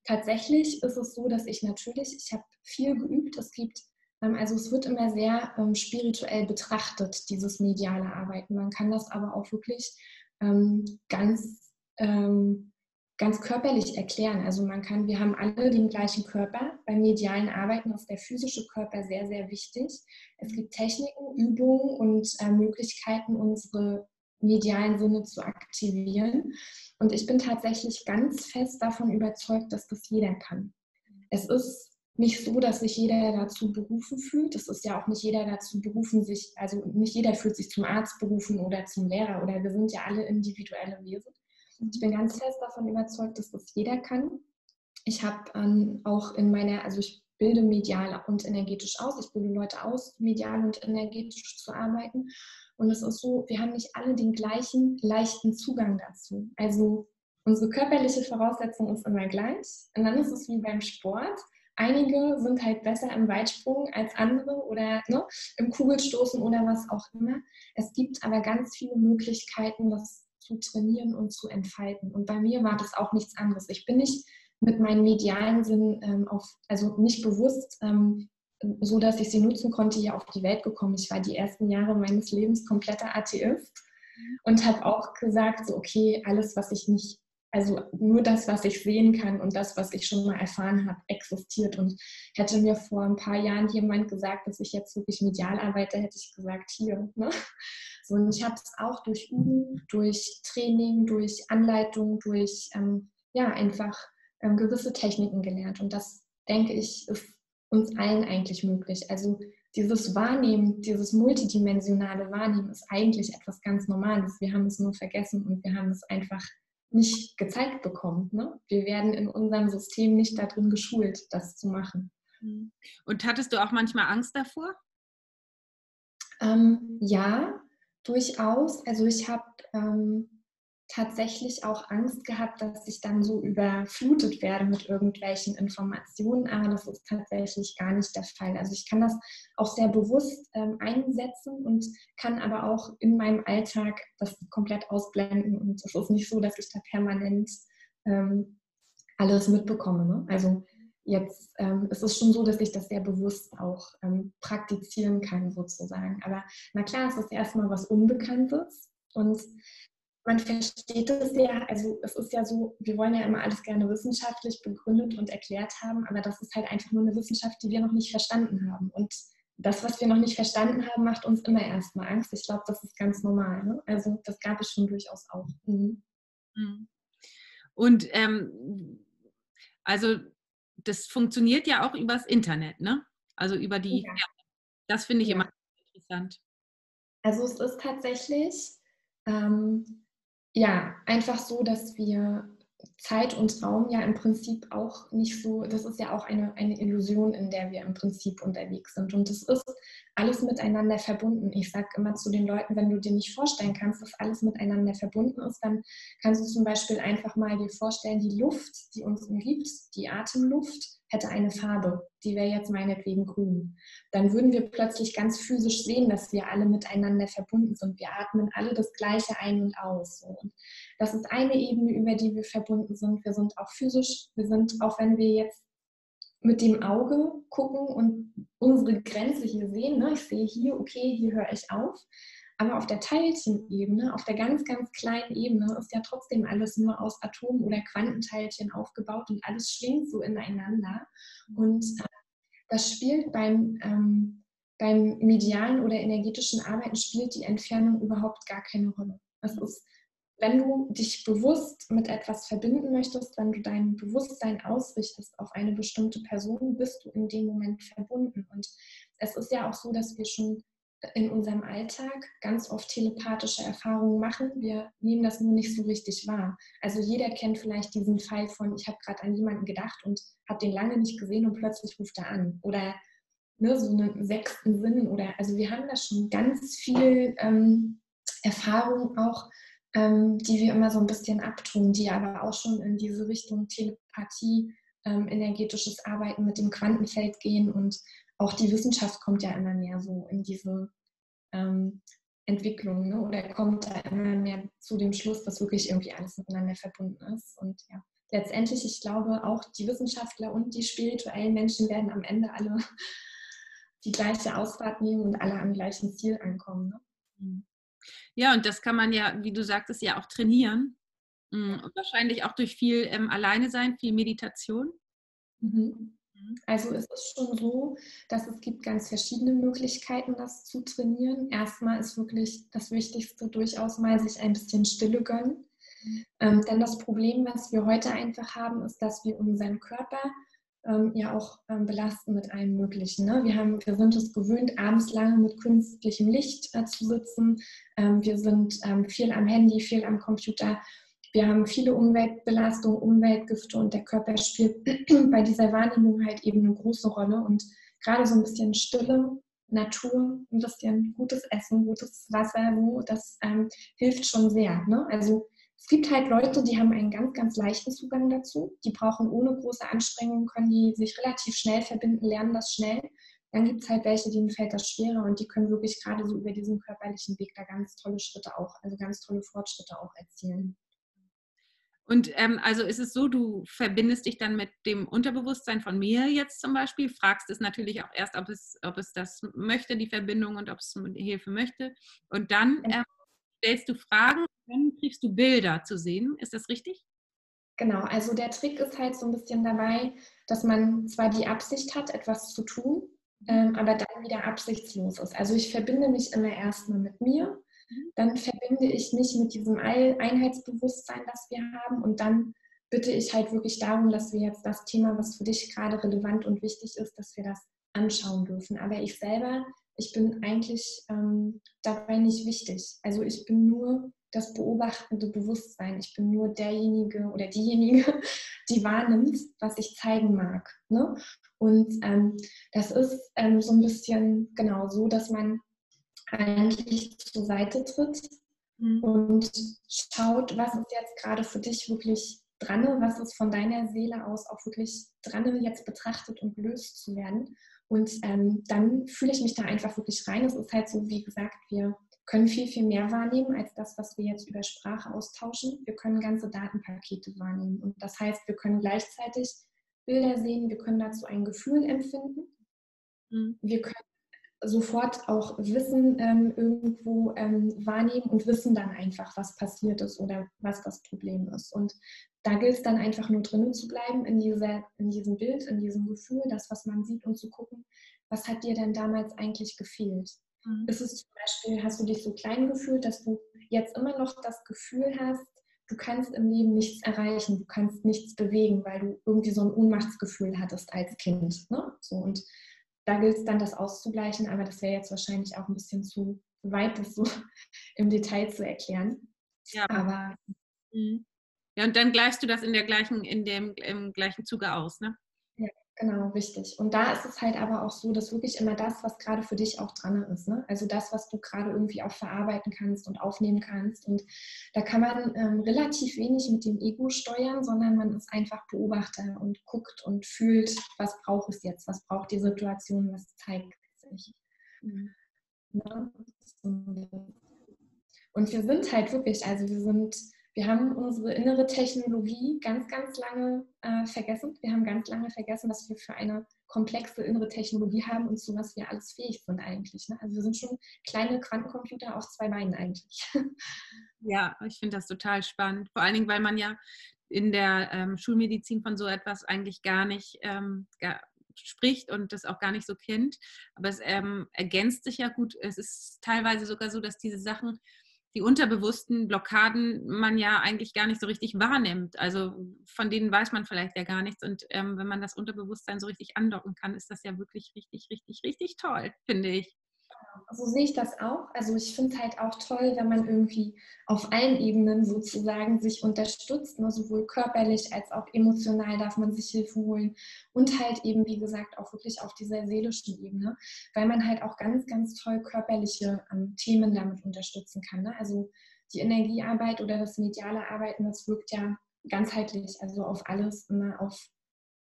tatsächlich ist es so, dass ich natürlich, ich habe viel geübt. Es gibt Ähm, also es wird immer sehr ähm, spirituell betrachtet, dieses mediale Arbeiten. Man kann das aber auch wirklich ähm, ganz, ähm, ganz körperlich erklären. Also man kann, wir haben alle den gleichen Körper. Beim medialen Arbeiten ist der physische Körper sehr, sehr wichtig. Es gibt Techniken, Übungen und äh, Möglichkeiten, unsere medialen Sinne zu aktivieren. Und ich bin tatsächlich ganz fest davon überzeugt, dass das jeder kann. Es ist nicht so, dass sich jeder dazu berufen fühlt. Es ist ja auch nicht jeder dazu berufen, sich, also nicht jeder fühlt sich zum Arzt berufen oder zum Lehrer oder wir sind ja alle individuelle Wesen. Ich bin ganz fest davon überzeugt, dass das jeder kann. Ich habe ähm, auch in meiner, also ich bilde medial und energetisch aus. Ich bilde Leute aus, medial und energetisch zu arbeiten. Und es ist so, wir haben nicht alle den gleichen leichten Zugang dazu. Also unsere körperliche Voraussetzung ist immer gleich. Und dann ist es wie beim Sport. Einige sind halt besser im Weitsprung als andere oder ne, im Kugelstoßen oder was auch immer. Es gibt aber ganz viele Möglichkeiten, das zu trainieren und zu entfalten. Und bei mir war das auch nichts anderes. Ich bin nicht mit meinen medialen Sinn ähm, auf, also nicht bewusst ähm, so dass ich sie nutzen konnte, hier auf die Welt gekommen. Ich war die ersten Jahre meines Lebens kompletter Atheist und habe auch gesagt, so okay, alles, was ich nicht, also nur das, was ich sehen kann und das, was ich schon mal erfahren habe, existiert. Und hätte mir vor ein paar Jahren jemand gesagt, dass ich jetzt wirklich medial arbeite, hätte ich gesagt, hier. Ne? So, und ich habe es auch durch Üben, durch Training, durch Anleitung, durch ähm, ja, einfach ähm, gewisse Techniken gelernt. Und das, denke ich, ist uns allen eigentlich möglich. Also dieses Wahrnehmen, dieses multidimensionale Wahrnehmen ist eigentlich etwas ganz Normales. Wir haben es nur vergessen und wir haben es einfach nicht gezeigt bekommen. Ne? Wir werden in unserem System nicht darin geschult, das zu machen. Mhm. Und hattest du auch manchmal Angst davor? Ähm, ja, durchaus. Also ich habe ähm, tatsächlich auch Angst gehabt, dass ich dann so überflutet werde mit irgendwelchen Informationen, aber das ist tatsächlich gar nicht der Fall. Also ich kann das auch sehr bewusst ähm, einsetzen und kann aber auch in meinem Alltag das komplett ausblenden und es ist nicht so, dass ich da permanent ähm, alles mitbekomme. Ne? Also jetzt ähm, es ist schon so, dass ich das sehr bewusst auch ähm, praktizieren kann sozusagen. Aber na klar, es ist erstmal was Unbekanntes und man versteht es ja, also es ist ja so, wir wollen ja immer alles gerne wissenschaftlich begründet und erklärt haben, aber das ist halt einfach nur eine Wissenschaft, die wir noch nicht verstanden haben. Und das, was wir noch nicht verstanden haben, macht uns immer erstmal Angst. Ich glaube, das ist ganz normal. Ne? Also das gab es schon durchaus auch. Mhm. mhm. Und ähm, also das funktioniert ja auch übers Internet, ne? Also über die, ja. das finde ich ja. immer interessant. Also es ist tatsächlich, ähm, ja, einfach so, dass wir Zeit und Raum ja im Prinzip auch nicht so, das ist ja auch eine, eine Illusion, in der wir im Prinzip unterwegs sind. Und es ist alles miteinander verbunden. Ich sage immer zu den Leuten, wenn du dir nicht vorstellen kannst, dass alles miteinander verbunden ist, dann kannst du zum Beispiel einfach mal dir vorstellen, die Luft, die uns umgibt, die Atemluft, hätte eine Farbe, die wäre jetzt meinetwegen grün. Dann würden wir plötzlich ganz physisch sehen, dass wir alle miteinander verbunden sind. Wir atmen alle das Gleiche ein und aus. Und das ist eine Ebene, über die wir verbunden sind. Wir sind auch physisch, wir sind, auch wenn wir jetzt mit dem Auge gucken und unsere Grenze hier sehen, ne? ich sehe hier, okay, hier höre ich auf, aber auf der Teilchenebene, auf der ganz, ganz kleinen Ebene ist ja trotzdem alles nur aus Atomen oder Quantenteilchen aufgebaut und alles schwingt so ineinander. Und äh, das spielt beim, ähm, beim medialen oder energetischen Arbeiten spielt die Entfernung überhaupt gar keine Rolle. Das ist, wenn du dich bewusst mit etwas verbinden möchtest, wenn du dein Bewusstsein ausrichtest auf eine bestimmte Person, bist du in dem Moment verbunden. Und es ist ja auch so, dass wir schon in unserem Alltag ganz oft telepathische Erfahrungen machen. Wir nehmen das nur nicht so richtig wahr. Also jeder kennt vielleicht diesen Fall von, ich habe gerade an jemanden gedacht und habe den lange nicht gesehen und plötzlich ruft er an. Oder ne, so einen sechsten Sinn. Oder also wir haben da schon ganz viel ähm, Erfahrung auch, ähm, die wir immer so ein bisschen abtun, die aber auch schon in diese Richtung Telepathie, ähm, energetisches Arbeiten mit dem Quantenfeld gehen und auch die Wissenschaft kommt ja immer mehr so in diese ähm, Entwicklung ne? oder kommt da immer mehr zu dem Schluss, dass wirklich irgendwie alles miteinander verbunden ist. Und ja, letztendlich, ich glaube, auch die Wissenschaftler und die spirituellen Menschen werden am Ende alle die gleiche Ausfahrt nehmen und alle am gleichen Ziel ankommen. Ne? Mhm. Ja, und das kann man ja, wie du sagtest, ja auch trainieren. Mhm. Und wahrscheinlich auch durch viel ähm, Alleine sein, viel Meditation. Mhm. Mhm. Also es ist schon so, dass es gibt ganz verschiedene Möglichkeiten, das zu trainieren. Erstmal ist wirklich das Wichtigste durchaus mal sich ein bisschen Stille gönnen. Mhm. Ähm, denn das Problem, was wir heute einfach haben, ist, dass wir unseren Körper ähm, ja auch ähm, belasten mit allem Möglichen. Ne? Wir, haben, wir sind es gewöhnt, abends lange mit künstlichem Licht äh, zu sitzen. Ähm, wir sind ähm, viel am Handy, viel am Computer. Wir haben viele Umweltbelastungen, Umweltgifte und der Körper spielt bei dieser Wahrnehmung halt eben eine große Rolle. Und gerade so ein bisschen Stille, Natur, ein bisschen gutes Essen, gutes Wasser, das ähm, hilft schon sehr. Ne? Also es gibt halt Leute, die haben einen ganz, ganz leichten Zugang dazu. Die brauchen ohne große Anstrengungen, können die sich relativ schnell verbinden, lernen das schnell. Dann gibt es halt welche, denen fällt das schwerer und die können wirklich gerade so über diesen körperlichen Weg da ganz tolle Schritte auch, also ganz tolle Fortschritte auch erzielen. Und ähm, also ist es so, du verbindest dich dann mit dem Unterbewusstsein von mir jetzt zum Beispiel, fragst es natürlich auch erst, ob es, ob es das möchte, die Verbindung und ob es Hilfe möchte. Und dann ähm, stellst du Fragen, dann kriegst du Bilder zu sehen. Ist das richtig? Genau, also der Trick ist halt so ein bisschen dabei, dass man zwar die Absicht hat, etwas zu tun, mhm. ähm, aber dann wieder absichtslos ist. Also ich verbinde mich immer erstmal mit mir. Dann verbinde ich mich mit diesem Einheitsbewusstsein, das wir haben und dann bitte ich halt wirklich darum, dass wir jetzt das Thema, was für dich gerade relevant und wichtig ist, dass wir das anschauen dürfen. Aber ich selber ich bin eigentlich ähm, dabei nicht wichtig. Also ich bin nur das beobachtende Bewusstsein. Ich bin nur derjenige oder diejenige, die wahrnimmt, was ich zeigen mag. Ne? Und ähm, das ist ähm, so ein bisschen genau so, dass man eigentlich zur Seite tritt mhm. und schaut, was ist jetzt gerade für dich wirklich dran, was ist von deiner Seele aus auch wirklich dran, jetzt betrachtet und gelöst zu werden. Und ähm, dann fühle ich mich da einfach wirklich rein. Es ist halt so, wie gesagt, wir können viel, viel mehr wahrnehmen als das, was wir jetzt über Sprache austauschen. Wir können ganze Datenpakete wahrnehmen. Und das heißt, wir können gleichzeitig Bilder sehen, wir können dazu ein Gefühl empfinden. Mhm. Wir können sofort auch Wissen ähm, irgendwo ähm, wahrnehmen und wissen dann einfach, was passiert ist oder was das Problem ist. Und da gilt es dann einfach nur drinnen zu bleiben in, dieser, in diesem Bild, in diesem Gefühl, das, was man sieht und zu gucken, was hat dir denn damals eigentlich gefehlt? Mhm. Ist es zum Beispiel, hast du dich so klein gefühlt, dass du jetzt immer noch das Gefühl hast, du kannst im Leben nichts erreichen, du kannst nichts bewegen, weil du irgendwie so ein Ohnmachtsgefühl hattest als Kind. Ne? So, und da gilt es dann, das auszugleichen, aber das wäre jetzt wahrscheinlich auch ein bisschen zu weit, das so im Detail zu erklären. Ja, aber. Mhm. Ja, und dann gleichst du das in der gleichen, in dem im gleichen Zuge aus, ne? Genau, richtig. Und da ist es halt aber auch so, dass wirklich immer das, was gerade für dich auch dran ist, ne? Also das, was du gerade irgendwie auch verarbeiten kannst und aufnehmen kannst. Und da kann man ähm, relativ wenig mit dem Ego steuern, sondern man ist einfach Beobachter und guckt und fühlt, was braucht es jetzt, was braucht die Situation, was zeigt sich. Mhm. Ne? Und wir sind halt wirklich, also wir sind wir haben unsere innere Technologie ganz, ganz lange äh, vergessen. Wir haben ganz lange vergessen, was wir für eine komplexe innere Technologie haben und zu was wir alles fähig sind eigentlich. Ne? Also wir sind schon kleine Quantencomputer auf zwei Beinen eigentlich. Ja, ich finde das total spannend. Vor allen Dingen, weil man ja in der ähm, Schulmedizin von so etwas eigentlich gar nicht ähm, gar, spricht und das auch gar nicht so kennt. Aber es ähm, ergänzt sich ja gut. Es ist teilweise sogar so, dass diese Sachen die unterbewussten Blockaden man ja eigentlich gar nicht so richtig wahrnimmt. Also von denen weiß man vielleicht ja gar nichts. Und ähm, wenn man das Unterbewusstsein so richtig andocken kann, ist das ja wirklich richtig, richtig, richtig toll, finde ich so sehe ich das auch. Also ich finde es halt auch toll, wenn man irgendwie auf allen Ebenen sozusagen sich unterstützt, ne? sowohl körperlich als auch emotional darf man sich Hilfe holen und halt eben, wie gesagt, auch wirklich auf dieser seelischen Ebene, weil man halt auch ganz, ganz toll körperliche ähm, Themen damit unterstützen kann. Ne? Also die Energiearbeit oder das mediale Arbeiten, das wirkt ja ganzheitlich, also auf alles, immer auf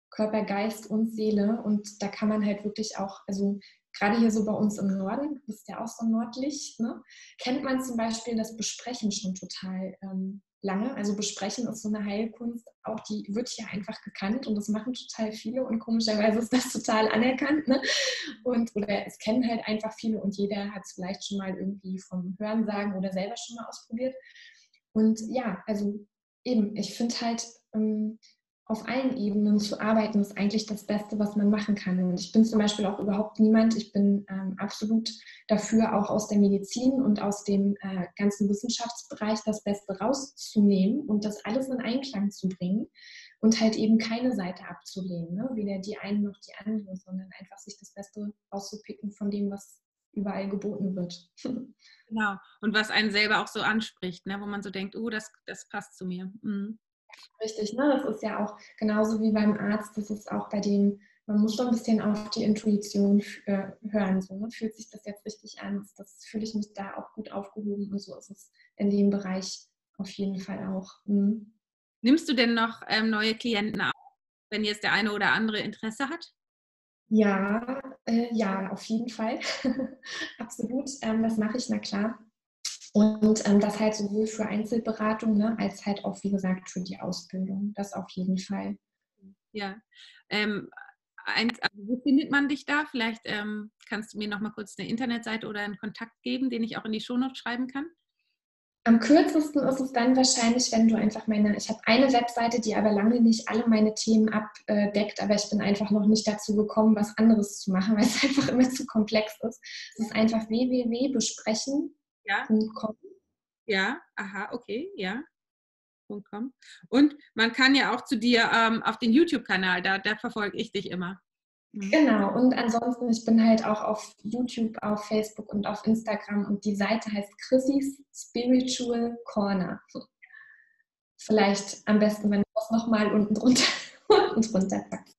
Körper, Geist und Seele. Und da kann man halt wirklich auch, also gerade hier so bei uns im Norden, du bist ja auch so Nordlicht, ne, kennt man zum Beispiel das Besprechen schon total ähm, lange. Also besprechen ist so eine Heilkunst, auch die wird hier einfach gekannt und das machen total viele und komischerweise ist das total anerkannt. Ne? Und, oder es kennen halt einfach viele und jeder hat es vielleicht schon mal irgendwie vom Hörensagen oder selber schon mal ausprobiert. Und ja, also eben, ich finde halt, ähm, auf allen Ebenen zu arbeiten, ist eigentlich das Beste, was man machen kann. Und ich bin zum Beispiel auch überhaupt niemand, ich bin ähm, absolut dafür, auch aus der Medizin und aus dem äh, ganzen Wissenschaftsbereich das Beste rauszunehmen und das alles in Einklang zu bringen und halt eben keine Seite abzulehnen, ne? weder die eine noch die andere, sondern einfach sich das Beste rauszupicken von dem, was überall geboten wird. Genau. Und was einen selber auch so anspricht, ne? wo man so denkt, oh, das, das passt zu mir. Mhm. Richtig, ne? das ist ja auch genauso wie beim Arzt, das ist auch bei dem, man muss schon ein bisschen auf die Intuition äh, hören. So, ne? Fühlt sich das jetzt richtig an? Das fühle ich mich da auch gut aufgehoben und so ist es in dem Bereich auf jeden Fall auch. Mhm. Nimmst du denn noch ähm, neue Klienten auf, wenn jetzt der eine oder andere Interesse hat? Ja, äh, ja, auf jeden Fall. Absolut. Ähm, das mache ich, na klar. Und ähm, das halt sowohl für Einzelberatung ne, als halt auch, wie gesagt, für die Ausbildung. Das auf jeden Fall. Ja. Ähm, ein, also wo findet man dich da? Vielleicht ähm, kannst du mir noch mal kurz eine Internetseite oder einen Kontakt geben, den ich auch in die Shownotes schreiben kann? Am kürzesten ist es dann wahrscheinlich, wenn du einfach meine, ich habe eine Webseite, die aber lange nicht alle meine Themen abdeckt, aber ich bin einfach noch nicht dazu gekommen, was anderes zu machen, weil es einfach immer zu komplex ist. Es ist einfach www.besprechen ja. .com. Ja, aha, okay, ja. .com. Und man kann ja auch zu dir ähm, auf den YouTube-Kanal, da, da verfolge ich dich immer. Mhm. Genau, und ansonsten, ich bin halt auch auf YouTube, auf Facebook und auf Instagram und die Seite heißt Chrissys Spiritual Corner. Vielleicht am besten, wenn du das nochmal unten drunter, unten drunter packst.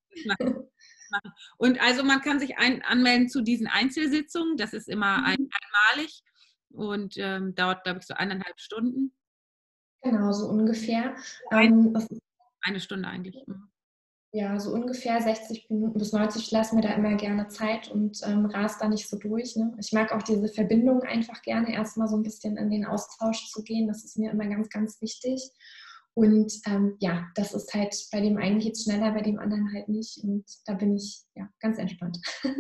Und also man kann sich ein, anmelden zu diesen Einzelsitzungen, das ist immer mhm. ein, einmalig und ähm, dauert, glaube ich, so eineinhalb Stunden. Genau, so ungefähr. Ähm, eine Stunde eigentlich. Mhm. Ja, so ungefähr 60 Minuten bis 90. Ich lasse mir da immer gerne Zeit und ähm, ras da nicht so durch. Ne? Ich mag auch diese Verbindung einfach gerne, erstmal so ein bisschen in den Austausch zu gehen. Das ist mir immer ganz, ganz wichtig. Und ähm, ja, das ist halt, bei dem einen geht es schneller, bei dem anderen halt nicht. Und da bin ich ja ganz entspannt.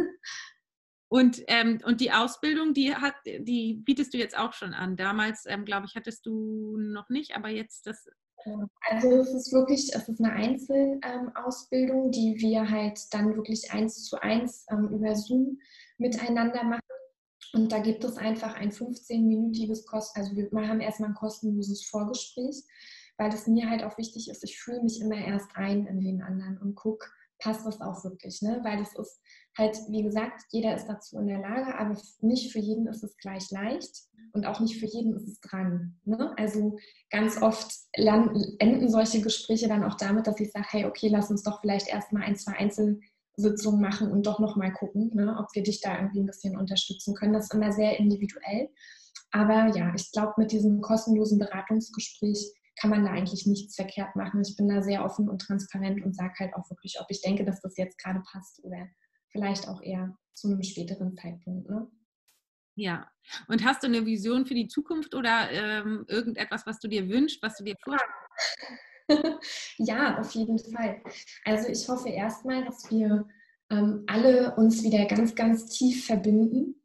Und, ähm, und die Ausbildung, die, hat, die bietest du jetzt auch schon an. Damals, ähm, glaube ich, hattest du noch nicht, aber jetzt das. Also es ist wirklich, es ist eine Einzelausbildung, ähm, die wir halt dann wirklich eins zu eins ähm, über Zoom miteinander machen. Und da gibt es einfach ein 15-minütiges Kost, also wir haben erstmal ein kostenloses Vorgespräch, weil es mir halt auch wichtig ist, ich fühle mich immer erst ein in den anderen und gucke, passt das auch wirklich, ne? Weil es ist halt, wie gesagt, jeder ist dazu in der Lage, aber nicht für jeden ist es gleich leicht und auch nicht für jeden ist es dran. Ne? Also ganz oft enden solche Gespräche dann auch damit, dass ich sage, hey, okay, lass uns doch vielleicht erstmal ein, zwei Einzelsitzungen machen und doch nochmal gucken, ne? ob wir dich da irgendwie ein bisschen unterstützen können. Das ist immer sehr individuell. Aber ja, ich glaube, mit diesem kostenlosen Beratungsgespräch kann man da eigentlich nichts verkehrt machen. Ich bin da sehr offen und transparent und sage halt auch wirklich, ob ich denke, dass das jetzt gerade passt oder vielleicht auch eher zu einem späteren Zeitpunkt. Ne? Ja, und hast du eine Vision für die Zukunft oder ähm, irgendetwas, was du dir wünschst, was du dir vorstellst? ja, auf jeden Fall. Also ich hoffe erstmal, dass wir ähm, alle uns wieder ganz, ganz tief verbinden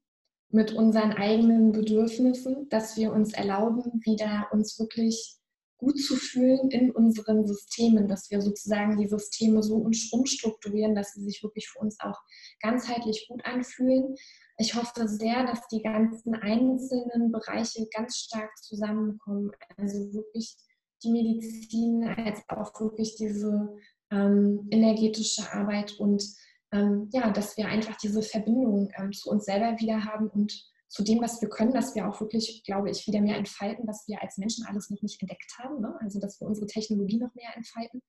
mit unseren eigenen Bedürfnissen, dass wir uns erlauben, wieder uns wirklich gut zu fühlen in unseren Systemen, dass wir sozusagen die Systeme so umstrukturieren, dass sie sich wirklich für uns auch ganzheitlich gut anfühlen. Ich hoffe sehr, dass die ganzen einzelnen Bereiche ganz stark zusammenkommen. Also wirklich die Medizin als auch wirklich diese ähm, energetische Arbeit und ähm, ja, dass wir einfach diese Verbindung ähm, zu uns selber wieder haben und zu dem, was wir können, dass wir auch wirklich, glaube ich, wieder mehr entfalten, was wir als Menschen alles noch nicht entdeckt haben. Ne? Also, dass wir unsere Technologie noch mehr entfalten.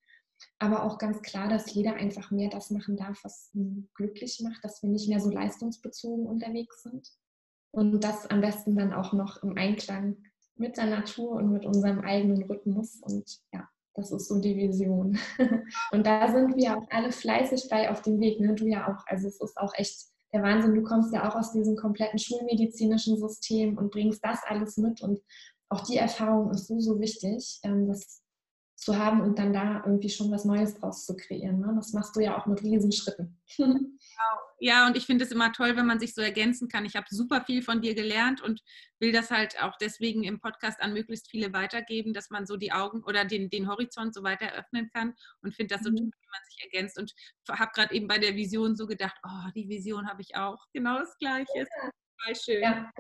Aber auch ganz klar, dass jeder einfach mehr das machen darf, was ihn glücklich macht, dass wir nicht mehr so leistungsbezogen unterwegs sind. Und das am besten dann auch noch im Einklang mit der Natur und mit unserem eigenen Rhythmus. Und ja, das ist so die Vision. Und da sind wir auch alle fleißig bei auf dem Weg. Ne? Du ja auch. Also es ist auch echt der Wahnsinn, du kommst ja auch aus diesem kompletten schulmedizinischen System und bringst das alles mit und auch die Erfahrung ist so, so wichtig, ähm, das zu haben und dann da irgendwie schon was Neues draus zu kreieren. Ne? Das machst du ja auch mit Riesenschritten. Ja, und ich finde es immer toll, wenn man sich so ergänzen kann. Ich habe super viel von dir gelernt und will das halt auch deswegen im Podcast an möglichst viele weitergeben, dass man so die Augen oder den, den Horizont so weiter öffnen kann und finde das so mhm. toll, wie man sich ergänzt. Und habe gerade eben bei der Vision so gedacht, oh, die Vision habe ich auch. Genau das Gleiche. Ja. schön. Ja,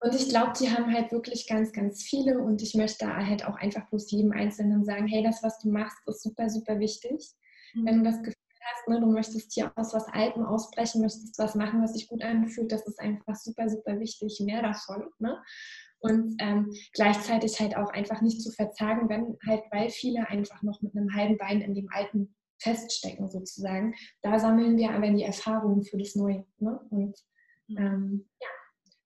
und ich glaube, die haben halt wirklich ganz, ganz viele und ich möchte halt auch einfach bloß jedem Einzelnen sagen, hey, das, was du machst, ist super, super wichtig. Mhm. Wenn du das Gefühl hast, ne, du möchtest hier aus was Altem ausbrechen, möchtest was machen, was sich gut anfühlt, das ist einfach super, super wichtig, mehr davon. Ne? Und ähm, gleichzeitig halt auch einfach nicht zu verzagen, wenn halt, weil viele einfach noch mit einem halben Bein in dem Alten feststecken sozusagen. Da sammeln wir aber die Erfahrungen für das Neue. Ne? Und mhm. ähm, ja,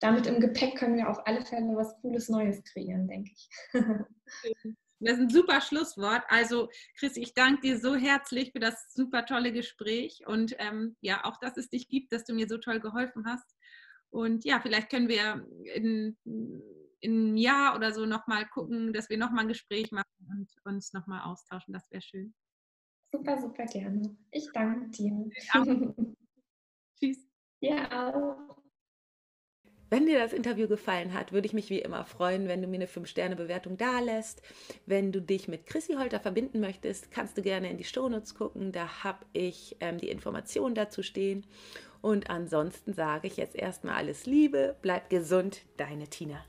damit im Gepäck können wir auf alle Fälle was Cooles Neues kreieren, denke ich. Das ist ein super Schlusswort. Also, Chris, ich danke dir so herzlich für das super tolle Gespräch und ähm, ja, auch, dass es dich gibt, dass du mir so toll geholfen hast. Und ja, vielleicht können wir in, in einem Jahr oder so nochmal gucken, dass wir nochmal ein Gespräch machen und uns nochmal austauschen. Das wäre schön. Super, super gerne. Ich danke dir. Tschüss. Ja, auch. Wenn dir das Interview gefallen hat, würde ich mich wie immer freuen, wenn du mir eine 5-Sterne-Bewertung dalässt. Wenn du dich mit Chrissy Holter verbinden möchtest, kannst du gerne in die Shownotes gucken. Da habe ich ähm, die Informationen dazu stehen. Und ansonsten sage ich jetzt erstmal alles Liebe, bleib gesund, deine Tina.